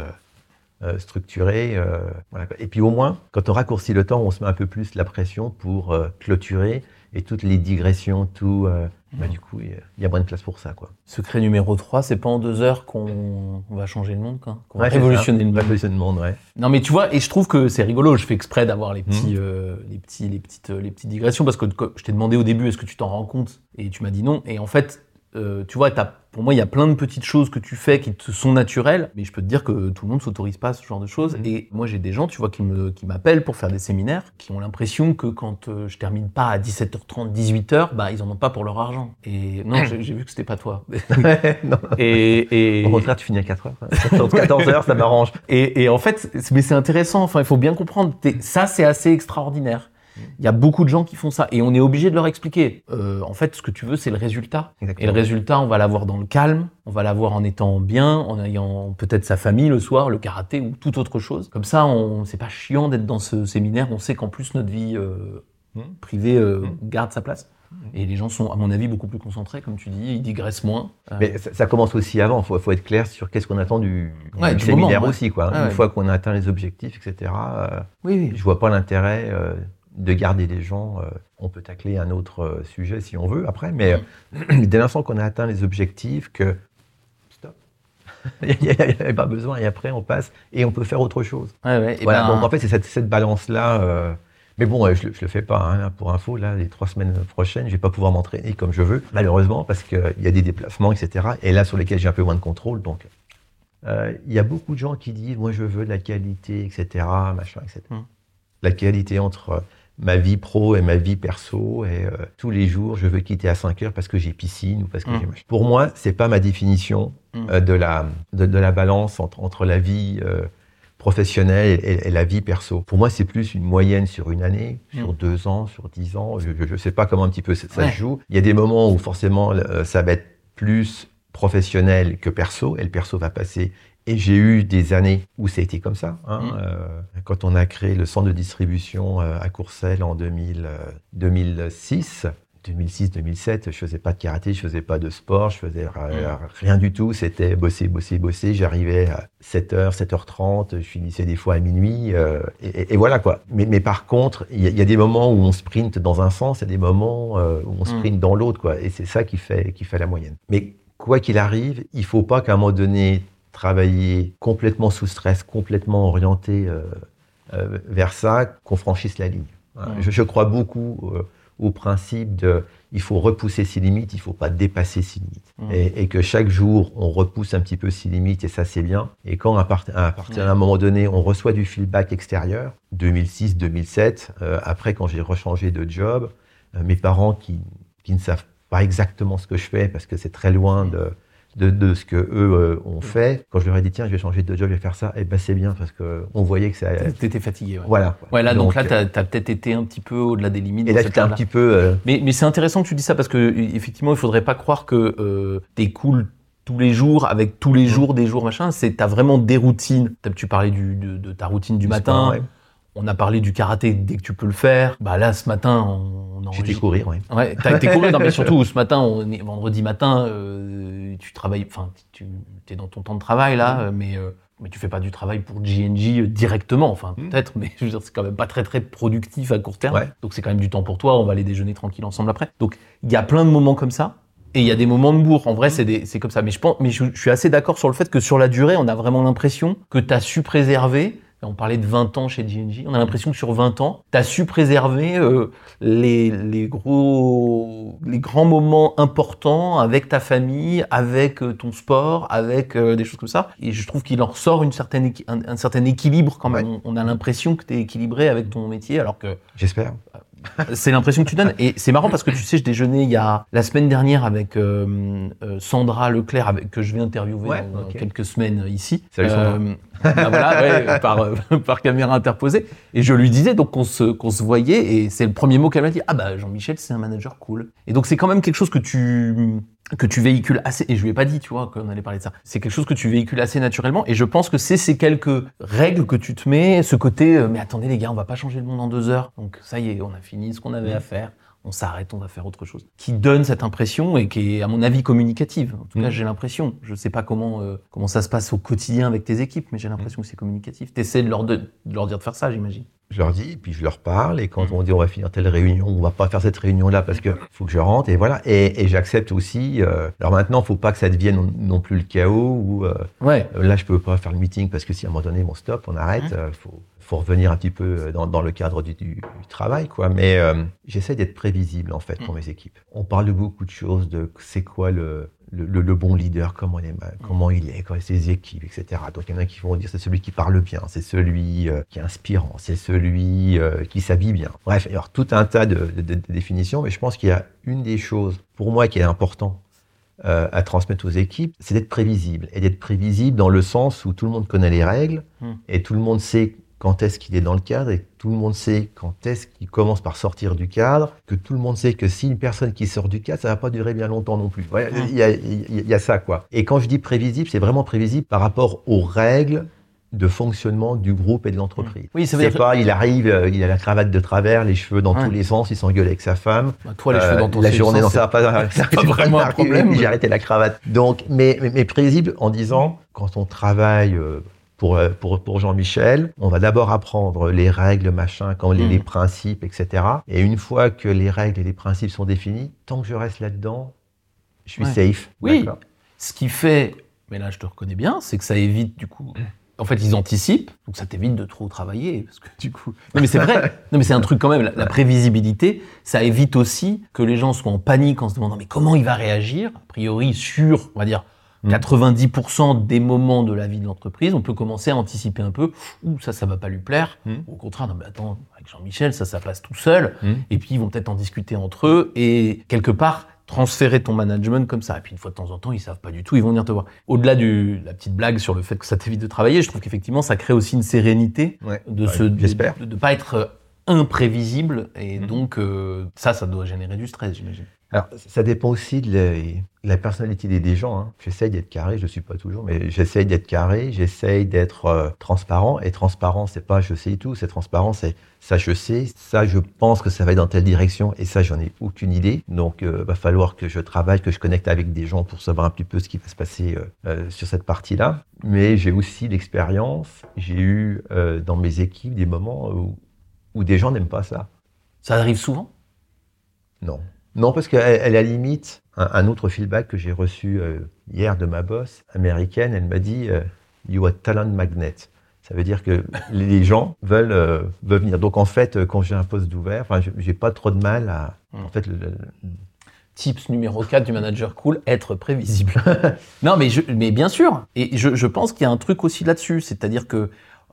euh, structuré, voilà. Et puis au moins, quand on raccourcit le temps, on se met un peu plus la pression pour clôturer et toutes les digressions, tout, euh, bah, du coup, il y a- il y a moins de place pour ça, quoi. Secret numéro 3, c'est pas en deux heures qu'on on va changer le monde. Qu'on va Ouais, révolutionner le monde. Révolutionner le monde, ouais. Non, mais tu vois, et je trouve que c'est rigolo. Je fais exprès d'avoir les petits, euh, les petits, les petites, euh, les petites digressions parce que je t'ai demandé au début, est-ce que tu t'en rends compte? Et tu m'as dit non. Et en fait, euh, tu vois, t'as- pour moi, il y a plein de petites choses que tu fais qui te sont naturelles, mais je peux te dire que tout le monde s'autorise pas à ce genre de choses. Mhm. Et moi, j'ai des gens, tu vois, qui me, qui m'appellent pour faire des séminaires, qui ont l'impression que quand euh, je termine pas à 17h30, 18h, bah, ils en ont pas pour leur argent. Et non, j'ai vu que c'était pas toi. non. et, et, Au contraire, tu finis à 4 heures. 14 heures, ça m'arrange. et, et en fait, c'est- mais c'est intéressant. Enfin, il faut bien comprendre. Ça, c'est assez extraordinaire. Il y a beaucoup de gens qui font ça et on est obligé de leur expliquer. Euh, en fait, ce que tu veux, c'est le résultat. Et le résultat, on va l'avoir dans le calme, on va l'avoir en étant bien, en ayant peut-être sa famille le soir, le karaté ou toute autre chose. Comme ça, on c'est pas chiant d'être dans ce séminaire. On sait qu'en plus notre vie euh, Mm. privée euh, Mm. garde sa place. Et les gens sont, à mon avis, beaucoup plus concentrés, comme tu dis. Ils digressent moins. Mais ça, ça commence aussi avant. Il faut, faut être clair sur qu'est-ce qu'on attend du, Ouais, du du séminaire moment, ouais. aussi. Quoi. Ouais, Une ouais. fois qu'on a atteint les objectifs, etc., euh, oui, oui. je vois pas l'intérêt euh, de garder les gens. euh, on peut tacler un autre euh, sujet si on veut après, mais euh, dès l'instant qu'on a atteint les objectifs, que stop, il n'y a, pas besoin et après on passe et on peut faire autre chose. Ouais, ouais. Et voilà, ben, donc en fait c'est cette, cette balance-là. euh, mais bon, je ne le fais pas hein, pour info. Là, les trois semaines prochaines, je vais pas pouvoir m'entraîner comme je veux, malheureusement, parce qu'il y a des déplacements, etc. Et là, sur lesquels j'ai un peu moins de contrôle. Donc, euh, il y a beaucoup de gens qui disent, moi, je veux de la qualité, etc., machin, etc. Hmm. la qualité entre ma vie pro et ma vie perso. Et euh, tous les jours, je veux quitter à 5 heures parce que j'ai piscine ou parce que Mm. j'ai... Pour moi, c'est pas ma définition Mm. euh, de, la, de, de la balance entre, entre la vie euh, professionnelle et, et la vie perso. Pour moi, c'est plus une moyenne sur une année, sur Mm. deux ans, sur dix ans. Je ne sais pas comment un petit peu ça, Ouais. se joue. Il y a des moments où forcément, ça va être plus professionnel que perso, et le perso va passer et j'ai eu des années où ça a été comme ça. hein. Mm. Euh, quand on a créé le centre de distribution euh, à Courcelles en 2000, euh, 2006, 2006-2007, je faisais pas de karaté, je faisais pas de sport, je faisais euh, rien du tout. C'était bosser, bosser, bosser. J'arrivais à 7h, 7h30, je finissais des fois à minuit, euh, et, voilà quoi. Mais, mais par contre, il y, a- il y a des moments où on sprint dans un sens et des moments euh, où on sprint dans l'autre, quoi. Et c'est ça qui fait, qui fait la moyenne. Mais quoi qu'il arrive, il faut pas qu'à un moment donné, travailler complètement sous stress, complètement orienté euh, euh, vers ça, qu'on franchisse la ligne. Voilà. Ouais. Je, je crois beaucoup euh, au principe de il faut repousser ses limites, il faut pas dépasser ses limites. Et, et que chaque jour, on repousse un petit peu ses limites et ça, c'est bien. Et quand à, part- à partir d'un moment donné, on reçoit du feedback extérieur, 2006, 2007, euh, après quand j'ai rechangé de job, euh, mes parents qui, qui ne savent pas exactement ce que je fais parce que c'est très loin de, de, de ce que eux euh, ont fait, quand je leur ai dit tiens, je vais changer de job, je vais faire ça, et ben c'est bien parce que on voyait que ça. T'étais fatigué, ouais. Voilà. Ouais, là, donc, là, euh, t'as as, peut-être été un petit peu au-delà des limites. et là, j'étais un petit peu. euh, Mais, mais c'est intéressant que tu dis ça parce que effectivement, il faudrait pas croire que euh, t'es cool tous les jours avec tous les Mm. jours des jours machin. C'est t'as vraiment des routines. T'as- Tu parlais du, de, de ta routine du, matin. ouais. On a parlé du karaté dès que tu peux le faire. Bah là, ce matin, on, on J'étais courir, oui. Ouais, t'as été courir, non, mais surtout ce matin, on est vendredi matin, euh, tu travailles, enfin, tu es dans ton temps de travail là, euh, mais euh, mais tu fais pas du travail pour GNJ euh, directement, enfin Mm. peut-être, mais je veux dire, c'est quand même pas très très productif à court terme. Ouais. Donc c'est quand même du temps pour toi. On va aller déjeuner tranquille ensemble après. Donc il y a plein de moments comme ça. Et il y a des moments de bourre. En vrai, c'est des- c'est comme ça. Mais je pense, mais je, je suis assez d'accord sur le fait que sur la durée, on a vraiment l'impression que tu as su préserver. On parlait de 20 ans chez GNJ. On a l'impression que sur 20 ans, tu as su préserver euh, les, les gros, les grands moments importants avec ta famille, avec euh, ton sport, avec euh, des choses comme ça. Et je trouve qu'il en ressort une certaine, un, un certain équilibre quand même. On, on a l'impression que tu es équilibré avec ton métier, alors que J'espère. C'est l'impression que tu donnes. Et c'est marrant parce que tu sais, je déjeunais il y a la semaine dernière avec euh, euh, Sandra Leclerc, avec, que je vais interviewer Ouais, dans, quelques semaines euh, ici. Salut, Sandra. Euh, bah voilà, ouais, par, euh, par caméra interposée. Et je lui disais donc qu'on se, qu'on se voyait et c'est le premier mot qu'elle m'a dit. Ah bah Jean-Michel, c'est un manager cool. Et donc c'est quand même quelque chose que tu que tu véhicules assez, et je lui ai pas dit, tu vois, qu'on allait parler de ça. C'est quelque chose que tu véhicules assez naturellement, et je pense que c'est ces quelques règles que tu te mets, ce côté, euh, mais attendez les gars, on va pas changer le monde en deux heures, donc ça y est, on a fini ce qu'on avait à faire, on s'arrête, on va faire autre chose. Qui donne cette impression, et qui est, à mon avis, communicative. En tout cas, Mm. j'ai l'impression. Je sais pas comment, euh, comment ça se passe au quotidien avec tes équipes, mais j'ai l'impression que c'est communicatif. T'essaies de leur, de, de leur dire de faire ça, j'imagine. Je leur dis, puis je leur parle, et quand Mm. on dit on va finir telle réunion, on va pas faire cette réunion-là parce que faut que je rentre, et voilà. Et, et j'accepte aussi. euh, alors maintenant, faut pas que ça devienne non, non plus le chaos ou euh, Ouais. là je peux pas faire le meeting parce que si à un moment donné, bon stop, on arrête. Euh, faut, faut revenir un petit peu euh, dans, dans le cadre du, du- du travail, quoi. Mais euh, j'essaie d'être prévisible en fait pour Mm. mes équipes. On parle de beaucoup de choses, de c'est quoi le le, le- le bon leader, comment il est, comment il est, comment ses équipes, etc. Donc il y en a qui vont dire c'est celui qui parle bien, c'est celui euh, qui est inspirant, c'est celui euh, qui s'habille bien. Bref, il y a tout un tas de, de- de- de définitions, mais je pense qu'il y a une des choses pour moi qui est important euh, à transmettre aux équipes, c'est d'être prévisible. Et d'être prévisible dans le sens où tout le monde connaît les règles Mm. et tout le monde sait quand est-ce qu'il est dans le cadre et tout le monde sait quand est-ce qu'il commence par sortir du cadre, que tout le monde sait que si une personne qui sort du cadre, ça va pas durer bien longtemps non plus. Ouais, Mm. Il y, a, il y a ça, quoi. Et quand je dis prévisible, c'est vraiment prévisible par rapport aux règles de fonctionnement du groupe et de l'entreprise. Oui, ça veut dire pas, il arrive, euh, il a la cravate de travers, les cheveux dans Ouais. tous les sens, il s'engueule avec sa femme. Bah, toi, les cheveux Euh, dans ton la journée, sens, non, ça va pas, ça pas vraiment un problème. J'ai arrêté la cravate. Donc, mais, mais, mais prévisible en disant, quand on travaille euh, pour, euh, pour, pour Jean-Michel, on va d'abord apprendre les règles, machin, quand les, Mm. les principes, etc. Et une fois que les règles et les principes sont définis, tant que je reste là-dedans, je suis Ouais. safe. Oui. Ce qui fait, mais là je te reconnais bien, c'est que ça évite du coup. En fait, ils anticipent, donc ça t'évite de trop travailler, parce que du coup. Non mais c'est vrai. Non mais c'est un truc quand même. La, la prévisibilité, ça évite aussi que les gens soient en panique en se demandant mais comment il va réagir a priori sur, on va dire. 90% des moments de la vie de l'entreprise, on peut commencer à anticiper un peu. Ouh, ça, ça va pas lui plaire. Mm. Ou au contraire, non, mais attends, avec Jean-Michel, ça, ça passe tout seul. Mm. Et puis, ils vont peut-être en discuter entre eux et quelque part transférer ton management comme ça. Et puis, une fois de temps en temps, ils savent pas du tout, ils vont venir te voir. Au-delà de la petite blague sur le fait que ça t'évite de travailler, je trouve qu'effectivement, ça crée aussi une sérénité Ouais. de Ouais, se, de, J'espère. de, de pas être imprévisible. Et donc, euh, ça, ça doit générer du stress, j'imagine. Alors, ça dépend aussi de la, personnalité des, des gens. Hein. J'essaye d'être carré, je ne suis pas toujours, mais j'essaye d'être carré, j'essaye d'être euh, transparent. Et transparent, c'est pas je sais tout, c'est transparent, c'est ça je sais, ça je pense que ça va être dans telle direction, et ça j'en ai aucune idée. Donc, il va falloir que je travaille, que je connecte avec des gens pour savoir un petit peu ce qui va se passer euh, euh, sur cette partie-là. Mais j'ai aussi l'expérience, j'ai eu euh, dans mes équipes des moments où, où des gens n'aiment pas ça. Ça arrive souvent? Non. Non, parce qu'elle elle, à la limite, un, un autre feedback que j'ai reçu euh, hier de ma boss américaine, elle m'a dit euh, You are talent magnet. Ça veut dire que les gens veulent, euh, veulent venir. Donc en fait, quand j'ai un poste d'ouvert, j'ai- pas trop de mal à. Mm. En fait, le- le- Tips numéro 4 du manager cool, être prévisible. non, mais, je, mais bien sûr. Et je, je pense qu'il y a un truc aussi là-dessus. C'est-à-dire que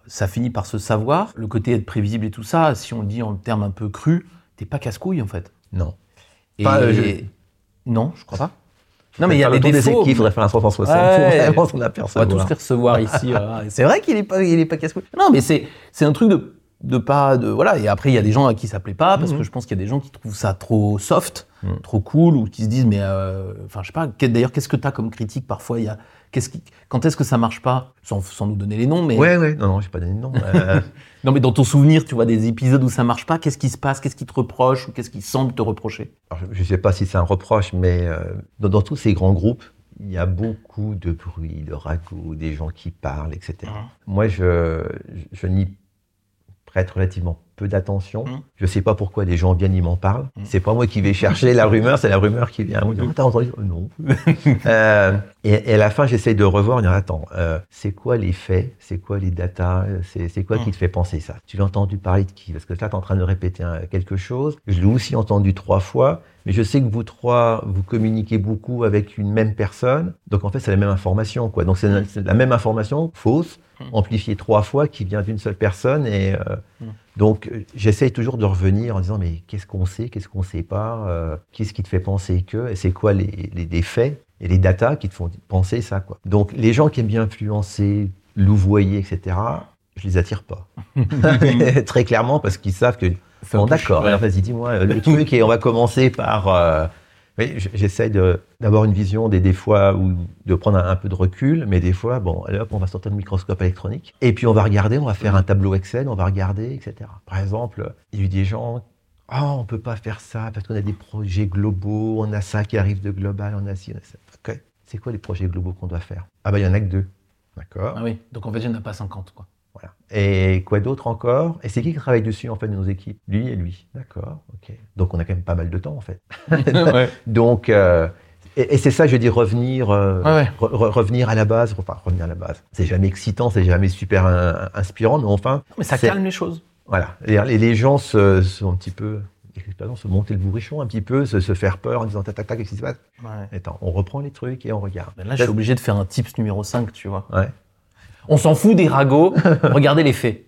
ça finit par se savoir. Le côté être prévisible et tout ça, si on le dit en termes un peu crus, t'es pas casse-couille en fait. non. Et Pas, euh, je- Non, je crois pas. Non, mais il y a des des défauts. équipes, il faudrait faire un 360 Ouais. pour vraiment s'en On va tous les recevoir ici. voilà. C'est vrai qu'il est pas, il est pas casse-couille. Non, mais c'est, c'est un truc de, de pas, de voilà. Et après, il y a des gens à qui ça plaît pas parce Mhm. que je pense qu'il y a des gens qui trouvent ça trop soft, Mhm. trop cool, ou qui se disent mais, euh, enfin, je sais pas. D'ailleurs, qu'est-ce que t'as comme critique? Parfois Il y a, qu'est-ce qui, quand est-ce que ça marche pas? Sans, sans nous donner les noms, mais Ouais, ouais, non, non, j'ai pas donné de nom. Euh, non, mais dans ton souvenir, tu vois des épisodes où ça marche pas. Qu'est-ce qui se passe? Qu'est-ce qui te reproche ou qu'est-ce qui semble te reprocher? Alors, je ne sais pas si c'est un reproche, mais euh, dans, dans tous ces grands groupes, il y a beaucoup de bruit, de ragots, des gens qui parlent, etc. Mhm. Moi, je, je, je n'y prête relativement peu d'attention. Mhm. Je ne sais pas pourquoi les gens viennent, ils m'en parlent. Mhm. C'est pas moi qui vais chercher la rumeur, c'est la rumeur qui vient. Ah, T'as entendu? Oh, Non. Euh, et, et à la fin, j'essaye de revoir. disant, Attends, euh, c'est quoi les faits? C'est quoi les datas C'est quoi qui te fait penser ça? Tu l'as entendu parler de qui? Parce que là, tu es en train de répéter un- quelque chose. Je l'ai aussi entendu trois fois. Mais je sais que vous trois, vous communiquez beaucoup avec une même personne. Donc en fait, c'est la même information. Quoi. Donc c'est la- la même information fausse, Mm. amplifiée trois fois, qui vient d'une seule personne. Et euh. Donc euh, j'essaye toujours de revenir en disant mais qu'est-ce qu'on sait, qu'est-ce qu'on sait pas, euh, qu'est-ce qui te fait penser que, et c'est quoi les, les, les faits et les datas qui te font penser ça. Quoi. Donc les gens qui aiment bien influencer, louvoyer, etc. Je les attire pas. Très clairement parce qu'ils savent que Bon, d'accord, Ouais. vas-y, dis-moi le truc et on va commencer par. euh, oui, j- j'essaie de- d'avoir une vision des, fois ou de prendre un, peu de recul, mais des fois, bon, hop, on va sortir le microscope électronique et puis on va regarder, on va faire un tableau Excel, on va regarder, etc. Par exemple, il y a eu des gens. Ah, on peut pas faire ça parce qu'on a des projets globaux, on a ça qui arrive de global, on a ci, on a ça. Ok. C'est quoi les projets globaux qu'on doit faire? Ah, bah, il y en a que deux. D'accord? Ah oui. Donc en fait, il n'y en a pas 50 quoi. Voilà. Et quoi d'autre encore? Et c'est qui qui travaille dessus en fait de nos équipes? Lui et lui. D'accord, ok. Donc on a quand même pas mal de temps en fait. ouais. Donc euh, et, et c'est ça, je dis revenir, euh, Ouais, ouais. re- re- revenir à la base. Enfin revenir à la base. C'est jamais excitant, c'est jamais super in- inspirant, mais enfin Mais ça calme les choses. voilà. Les, les gens se, sont un petit peu se monter le bourrichon un petit peu, se, se faire peur en disant tac tac tac, qu'est-ce qui se passe? Attends, on reprend les trucs et on regarde. Ben là, je suis obligé de faire un tips numéro 5, tu vois. Ouais. On s'en fout des ragots, regardez les faits.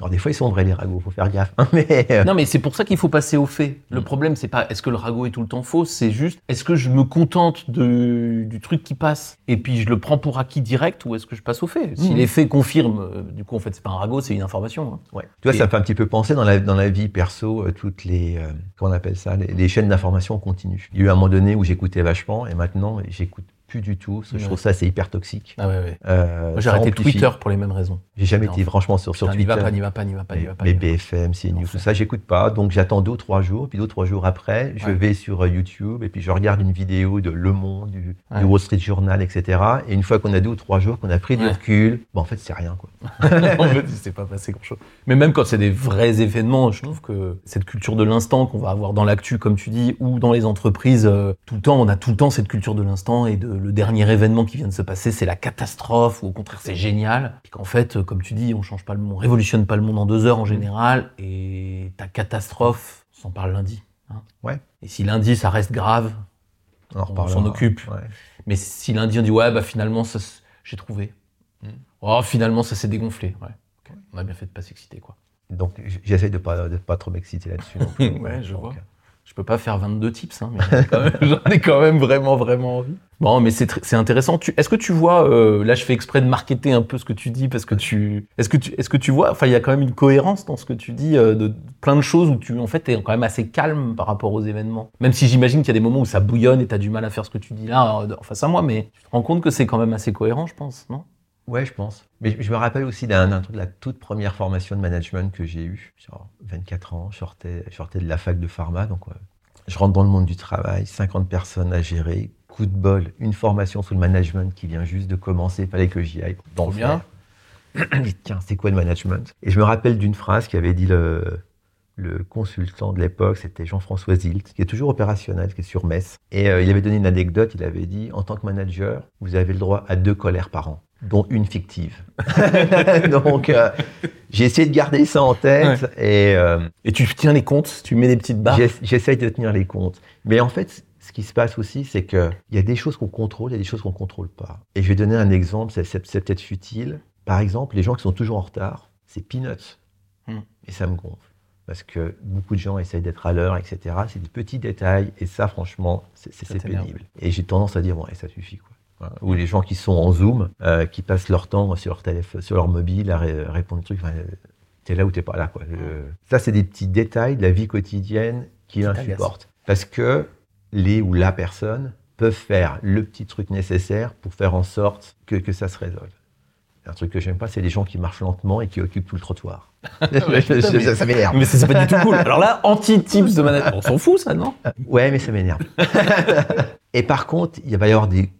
Alors des fois ils sont vrais les ragots, faut faire gaffe. hein, mais euh, Non, mais c'est pour ça qu'il faut passer aux faits. Le Mm. problème, c'est pas est-ce que le ragot est tout le temps faux, c'est juste est-ce que je me contente de, du truc qui passe et puis je le prends pour acquis direct ou est-ce que je passe aux faits Si Mm. les faits confirment, euh, du coup, en fait, c'est pas un ragot, c'est une information. hein. Ouais. Tu vois, Et- ça me fait un petit peu penser dans la, dans la vie perso, euh, toutes les, comment on appelle ça, les, les chaînes d'information continues. Il y a eu un moment donné où j'écoutais vachement et maintenant j'écoute plus du tout. parce que Je trouve ça c'est hyper toxique. Ah ouais, ouais. Euh, Moi, j'ai arrêté amplifie. Twitter pour les mêmes raisons. J'ai jamais été franchement sur, sur Putain, n'y Twitter. va pas, n'y va pas, n'y va pas, n'y va pas. mais. BFM, CNews, tout ça, j'écoute pas. Donc j'attends deux ou trois jours, puis deux ou trois jours après, je vais sur euh, YouTube et puis je regarde une vidéo de Le Monde, du, Wall Street Journal, etc. Et une fois qu'on a deux ou trois jours, qu'on a pris du recul, en fait, c'est rien. Quoi. en fait, il s'est pas passé grand chose. Mais même quand c'est des vrais événements, je trouve que cette culture de l'instant qu'on va avoir dans l'actu, comme tu dis, ou dans les entreprises, euh, tout le temps, on a tout le temps cette culture de l'instant et de, le dernier événement qui vient de se passer, c'est la catastrophe, ou au contraire, c'est génial. Et qu'en fait, euh, comme tu dis, on change pas le monde, on révolutionne pas le monde en deux heures en général, et ta catastrophe, on s'en parle lundi. hein. Ouais. Et si lundi, ça reste grave, On on s'en occupe. Ouais. Mais si l'Indien dit ouais, bah finalement, j'ai trouvé. Mm. Oh, finalement, ça s'est dégonflé. Ouais. On a bien fait de pas s'exciter, quoi. Donc j'essaie de pas de pas trop m'exciter là-dessus. Ouais, je Donc, vois. Euh, Je peux pas faire 22 tips, hein, j'en ai quand même- vraiment, vraiment envie. Bon, mais c'est intéressant. Tu- Est-ce que tu vois, euh, là, je fais exprès de marketer un peu ce que tu dis parce que tu, est-ce que tu, est-ce que tu vois, enfin, il y a quand même une cohérence dans ce que tu dis euh, de plein de choses où tu, en fait, es quand même assez calme par rapport aux événements. Même si j'imagine qu'il y a des moments où ça bouillonne et t'as du mal à faire ce que tu dis là euh, face à moi, mais tu te rends compte que c'est quand même assez cohérent, je pense, non? Ouais, je pense. Mais je me rappelle aussi d'un truc de la toute première formation de management que j'ai eue. Genre 24 ans, je sortais, je sortais de la fac de pharma. Donc, ouais. je rentre dans le monde du travail, 50 personnes à gérer. Coup de bol, une formation sur le management qui vient juste de commencer. Fallait que j'y aille. Dans bien. tiens, c'est quoi le management? Et je me rappelle d'une phrase qu'avait dit le, le consultant de l'époque, c'était Jean-François Zilt, qui est toujours opérationnel, qui est sur Metz. Et euh, il avait donné une anecdote, il avait dit, en tant que manager, vous avez le droit à deux colères par an, dont une fictive. Donc, euh, j'ai essayé de garder ça en tête et euh, Et tu tiens les comptes, tu mets des petites barres. j'ess- j'essaye de tenir les comptes. Mais en fait, ce qui se passe aussi, c'est qu'il y a des choses qu'on contrôle et des choses qu'on ne contrôle pas. Et je vais donner un exemple, c'est peut-être futile. Par exemple, les gens qui sont toujours en retard, c'est peanuts. Hmm. Et ça me gonfle. Parce que beaucoup de gens essayent d'être à l'heure, etc. C'est des petits détails. Et ça, franchement, c'est pénible. Et j'ai tendance à dire, bon, et ça suffit. Quoi. Voilà. Ou les gens qui sont en Zoom, euh, qui passent leur temps sur leur téléphone, sur leur mobile à ré- répondre des trucs. Enfin, t'es là ou t'es pas là. Quoi. Le- Ça, c'est des petits détails de la vie quotidienne qui t'agacent. insupportent. Parce que les ou la personne peuvent faire le petit truc nécessaire pour faire en sorte que, que ça se résolve. Un truc que j'aime pas, c'est les gens qui marchent lentement et qui occupent tout le trottoir. ça ça m'énerve. Mais c'est pas du tout cool. Alors là, anti-tips de management. On s'en fout, ça, non? Ouais, mais ça m'énerve. et par contre, il va y avoir des,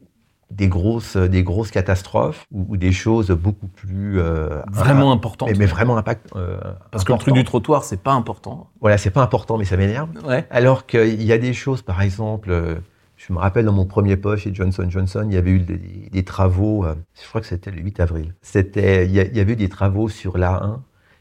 des, grosses, des grosses catastrophes ou, ou des choses beaucoup plus. euh, Vraiment important. mais, mais vraiment impact. euh, Parce que le truc important. du trottoir, c'est pas important. Voilà, c'est pas important, mais ça m'énerve. Ouais. Alors qu'il y a des choses, par exemple, euh, je me rappelle dans mon premier poste chez Johnson Johnson, il y avait eu des, des travaux, euh, je crois que c'était le 8 avril. C'était, il y, avait eu des travaux sur l'A1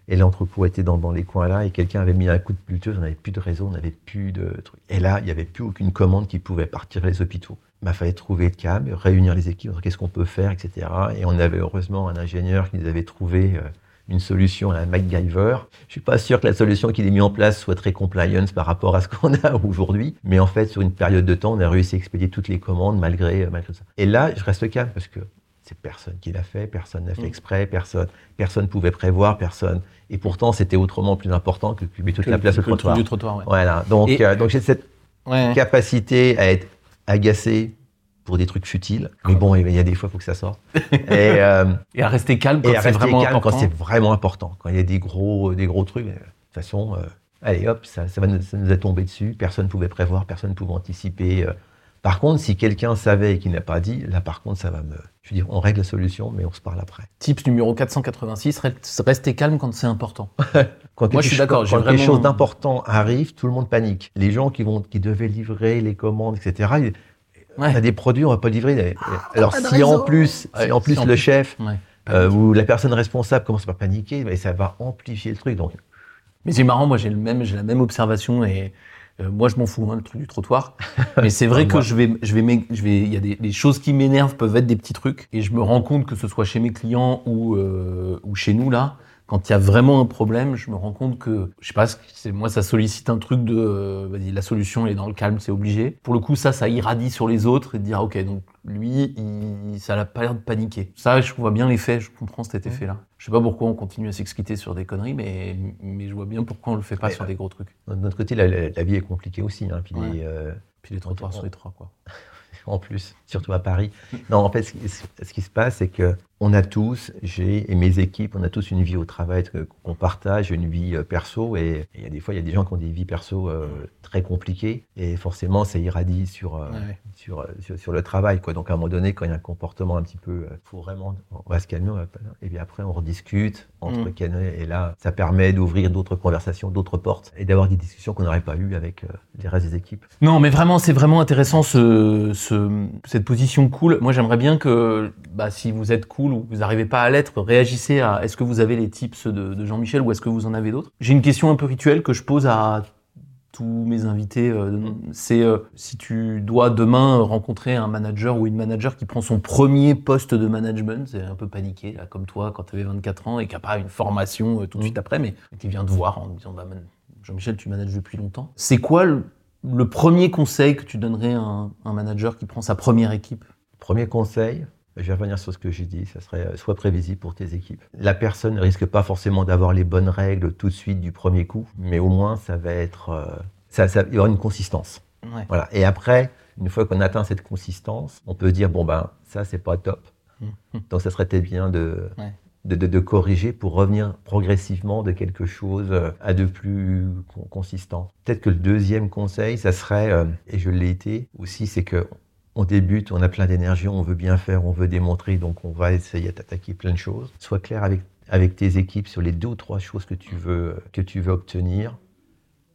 et l'entrepôt était dans, dans les coins là et quelqu'un avait mis un coup de bulleteuse, on n'avait plus de réseau, on n'avait plus de trucs. Et là, il n'y avait plus aucune commande qui pouvait partir les hôpitaux. Il m'a fallu trouver le câble, réunir les équipes, qu'est-ce qu'on peut faire, etc. Et on avait heureusement un ingénieur qui nous avait trouvé euh, une solution à un MacGyver. Je suis pas sûr que la solution qu'il ait mis en place soit très compliance par rapport à ce qu'on a aujourd'hui, mais en fait, sur une période de temps, on a réussi à expédier toutes les commandes malgré, euh, malgré ça. Et là, je reste calme parce que c'est personne qui l'a fait, personne n'a fait Mm. exprès, personne, personne pouvait prévoir, personne. Et pourtant, c'était autrement plus important que occuper toute Que- la place au que trottoir. du trottoir, ouais. Voilà. Donc, euh, donc j'ai cette Ouais. capacité à être agacé pour des trucs futiles. Mais bon, il y a des fois, il faut que ça sorte. Et, euh, Et à rester calme quand c'est vraiment calme important. quand c'est vraiment important. Quand il y a des gros, des gros trucs, de toute façon, euh, allez hop, ça, ça, va nous, ça nous est tombé dessus. Personne ne pouvait prévoir, personne ne pouvait anticiper. Par contre, si quelqu'un savait et qu'il n'a pas dit, là par contre, ça va me. Je veux dire, on règle la solution, mais on se parle après. Tips numéro 486, reste- restez calme quand c'est important. Quand Moi, quelque je suis chose- d'accord, Quand quelque chose d'important arrive, tout le monde panique. Les gens qui, vont, qui devaient livrer les commandes, etc., ils- Ouais. on a des produits, on va pas livrer. Alors, pas de si en plus, si en plus si en le plus. chef Ouais. euh, ou la personne responsable commence par paniquer, ben, ça va amplifier le truc. Donc, Mais c'est marrant, moi j'ai le même, j'ai la même observation et euh, moi je m'en fous hein, le truc du trottoir. Mais c'est vrai que je vais, je vais, m'é- je vais, il y a des, choses qui m'énervent peuvent être des petits trucs et je me rends compte que ce soit chez mes clients ou euh, ou chez nous là, quand il y a vraiment un problème, je me rends compte que je sais pas, c'est moi ça sollicite un truc de, euh, vas-y la solution elle est dans le calme, c'est obligé. Pour le coup ça, ça irradie sur les autres et de dire ok donc lui il, ça n'a pas l'air de paniquer. Ça je vois bien l'effet, je comprends cet effet là. Je sais pas pourquoi on continue à s'exciter sur des conneries, mais mais je vois bien pourquoi on le fait pas sur ouais. des gros trucs. de notre côté, la, vie est compliquée aussi. hein. Puis Ouais. les, euh, Puis les trottoirs sont étroits, quoi. en plus, surtout à Paris. Non, en fait, ce qui se passe, c'est que on a tous, j'ai et mes équipes, on a tous une vie au travail qu'on partage, une vie euh, perso. Et il y a des fois, il y a des gens qui ont des vies perso euh, très compliquées. Et forcément, ça irradie sur, euh, Ouais, sur, sur, sur le travail. Quoi. Donc, à un moment donné, quand il y a un comportement un petit peu, il faut vraiment, on va se calmer. va et puis après, on rediscute entre Mm. canets. Et là, ça permet d'ouvrir d'autres conversations, d'autres portes et d'avoir des discussions qu'on n'aurait pas eues avec les restes des équipes. Non, mais vraiment, c'est vraiment intéressant ce, ce- cette position cool. Moi, j'aimerais bien que, bah, si vous êtes cool ou vous n'arrivez pas à l'être, réagissez à est-ce que vous avez les tips de, de Jean-Michel ou est-ce que vous en avez d'autres? J'ai une question un peu rituelle que je pose à tous mes invités. euh, c'est euh, si tu dois demain rencontrer un manager ou une manager qui prend son premier poste de management, c'est un peu paniqué, là, comme toi quand tu avais 24 ans et qui n'a pas une formation euh, tout de Mm. suite après, mais qui vient te voir en disant bah, Jean-Michel, tu manages depuis longtemps. C'est quoi le, le premier conseil que tu donnerais à un, un manager qui prend sa première équipe? Premier conseil, je vais revenir sur ce que j'ai dit, ça serait euh, sois prévisible pour tes équipes. La personne ne risque pas forcément d'avoir les bonnes règles tout de suite du premier coup, mais au moins ça va être, euh, ça, ça- il y aura une consistance. Ouais. Voilà. Et après, une fois qu'on atteint cette consistance, on peut dire bon ben ça c'est pas top. Donc ça serait peut-être bien de, Ouais. de, de- de corriger pour revenir progressivement de quelque chose euh, à de plus con- consistant. Peut-être que le deuxième conseil, ça serait, et je l'ai été aussi, c'est que on débute, on a plein d'énergie, on veut bien faire, on veut démontrer, donc on va essayer d'attaquer plein de choses. Sois clair avec, avec tes équipes sur les deux ou trois choses que tu veux, que tu veux obtenir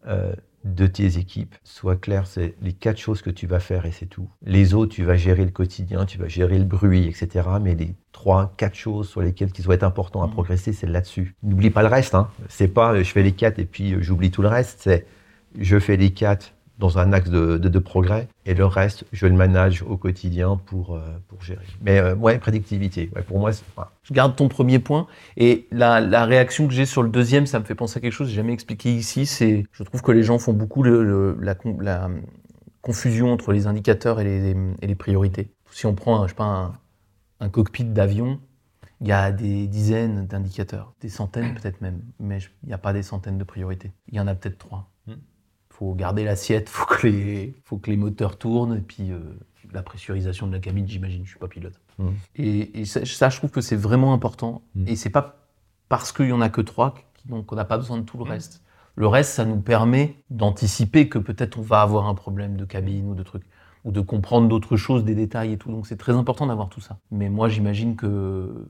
euh, de tes équipes. Sois clair, c'est les quatre choses que tu vas faire et c'est tout. Les autres, tu vas gérer le quotidien, tu vas gérer le bruit, etc. Mais les trois, quatre choses sur lesquelles qui doivent être importants à Mhm. progresser, c'est là-dessus. N'oublie pas le reste. Hein. C'est pas euh, je fais les quatre et puis euh, j'oublie tout le reste. C'est je fais les quatre dans un axe de, de- progrès et le reste, je le manage au quotidien pour, euh, pour gérer. Mais euh, ouais, prédictivité. Pour moi, c'est- voilà. Je garde ton premier point. Et la, la réaction que j'ai sur le deuxième, ça me fait penser à quelque chose que j'ai jamais expliqué ici. C'est, je trouve que les gens font beaucoup la, con- la confusion entre les indicateurs et les, et les priorités. Si on prend, un, je sais pas, un, cockpit d'avion, il y a des dizaines d'indicateurs, des centaines peut-être même, mais il n'y a pas des centaines de priorités. Il y en a peut-être trois. Faut garder l'assiette, faut que les, faut que les moteurs tournent, et puis euh, la pressurisation de la cabine, j'imagine, je suis pas pilote. Mm. Et, et ça, ça, je trouve que c'est vraiment important. Mm. Et c'est pas parce qu'il y en a que trois qui- donc on n'a pas besoin de tout le Mm. reste. Le reste, ça nous permet d'anticiper que peut-être on va avoir un problème de cabine ou de trucs, ou de comprendre d'autres choses, des détails et tout. Donc c'est très important d'avoir tout ça. Mais moi, j'imagine que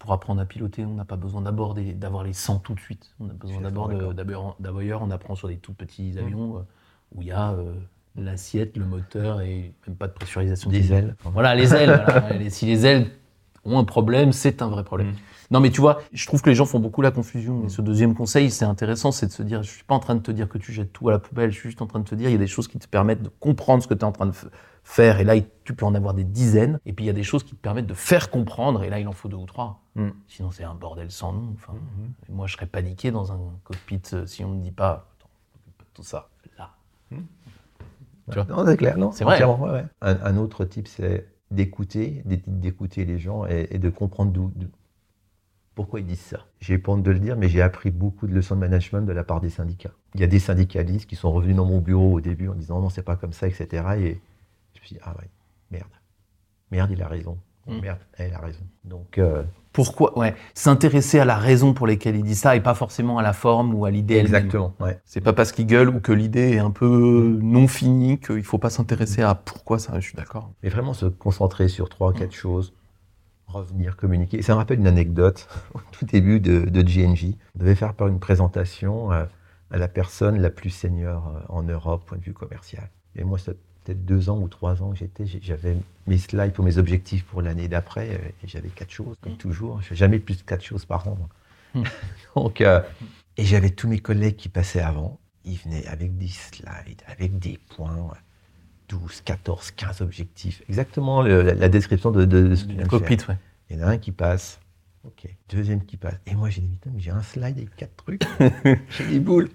pour, apprendre à piloter, on n'a pas besoin d'abord d'avoir les 100 tout de suite. On a besoin d'abord d'abord, on apprend sur des tout petits Mm. avions euh, où il y a euh, l'assiette, le moteur et même pas de pressurisation. Des ailes. Voilà, les ailes. voilà. Si les ailes ont un problème, c'est un vrai problème. Mm. Non, mais tu vois, je trouve que les gens font beaucoup la confusion. Mm. Et ce deuxième conseil, c'est intéressant, c'est de se dire, je suis pas en train de te dire que tu jettes tout à la poubelle, je suis juste en train de te dire, il y a des choses qui te permettent de comprendre ce que tu es en train de faire, et là, tu peux en avoir des dizaines. Et puis, il y a des choses qui te permettent de faire comprendre, et là, il en faut deux ou trois. Mm. Sinon, c'est un bordel sans nom. Enfin, Mhm. et moi, je serais paniqué dans un cockpit euh, si on me dit pas, attends, tout ça, là. Tu vois? Non, c'est clair, non C'est vrai. entièrement, ouais, ouais. Un, un autre type, c'est d'écouter, d'é- d'écouter les gens et, de comprendre d'où, pourquoi ils disent ça. J'ai honte de le dire, mais j'ai appris beaucoup de leçons de management de la part des syndicats. Il y a des syndicalistes qui sont revenus dans mon bureau au début en disant non, c'est pas comme ça, etc. Et je me suis dit, ah ouais, merde. Merde, il a raison. Mm. Merde, elle a raison. Donc, euh, Pourquoi Ouais, s'intéresser à la raison pour laquelle il dit ça et pas forcément à la forme ou à l'idée elle-même. exactement. Ouais. C'est pas parce qu'il gueule ou que l'idée est un peu non finie qu'il faut pas s'intéresser à pourquoi ça. Je suis d'accord. Mais vraiment se concentrer sur trois, quatre choses, revenir, communiquer. Ça me rappelle une anecdote au tout début de, de GNJ. On devait faire par une présentation à la personne la plus senior euh, en Europe, point de vue commercial. Et moi, peut-être deux ans ou trois ans que j'étais, j'avais mes slides pour mes objectifs pour l'année d'après, euh, et j'avais quatre choses, comme Mm. toujours. Je fais jamais plus de quatre choses par an. moi. Mm. Donc, euh, et j'avais tous mes collègues qui passaient avant. Ils venaient avec des slides, avec des points. 12, 14, 15 objectifs. Exactement le- la, la description de, de- de ce que cockpit, ouais. Il y en a un qui passe. Ok. Deuxième qui passe. Et moi, j'ai dit, putain, mais j'ai un slide avec quatre trucs. j'ai des boules.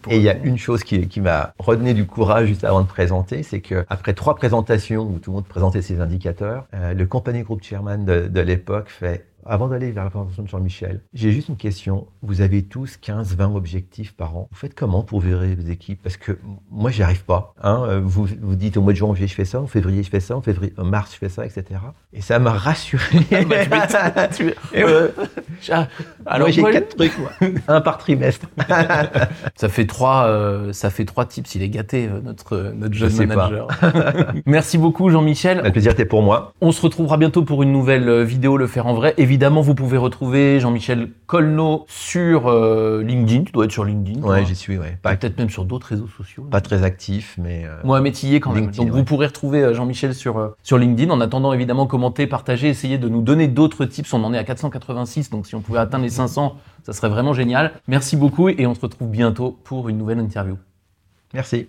Pour Et il y a une chose qui, qui m'a redonné du courage juste avant de présenter, c'est que après trois présentations où tout le monde présentait ses indicateurs, euh, le company group chairman de, de l'époque fait avant d'aller vers la présentation de Jean-Michel, j'ai juste une question. Vous avez tous 15-20 objectifs par an. Vous faites comment pour gérer vos équipes? Parce que moi, j'y arrive pas. Hein. Euh, Vous, vous dites au mois de janvier, je fais ça, en février, je fais ça, en février, en mars, je fais ça, etc. Et ça m'a rassuré. Bah, tu m'étonnes, tu- Et ouais, Ah, alors j'ai quatre trucs, moi. un par trimestre. Ça fait trois, euh, ça fait trois tips. Il est gâté, euh, notre, euh, notre Je jeune pas. manager. Merci beaucoup, Jean-Michel. Le plaisir était pour moi. On se retrouvera bientôt pour une nouvelle vidéo Le Faire en Vrai. Évidemment, vous pouvez retrouver Jean-Michel Colno sur euh, LinkedIn. Tu dois être sur LinkedIn. Ouais, j'y suis, ouais. Peut-être même sur d'autres réseaux sociaux. pas très actif, mais. euh, Moi, métier quand même. Donc, ouais. vous pourrez retrouver euh, Jean-Michel sur, euh, sur LinkedIn. En attendant, évidemment, commenter, partager, essayer de nous donner d'autres tips. On en est à 486, donc si on pouvait atteindre les 500, ça serait vraiment génial. Merci beaucoup et on se retrouve bientôt pour une nouvelle interview. Merci.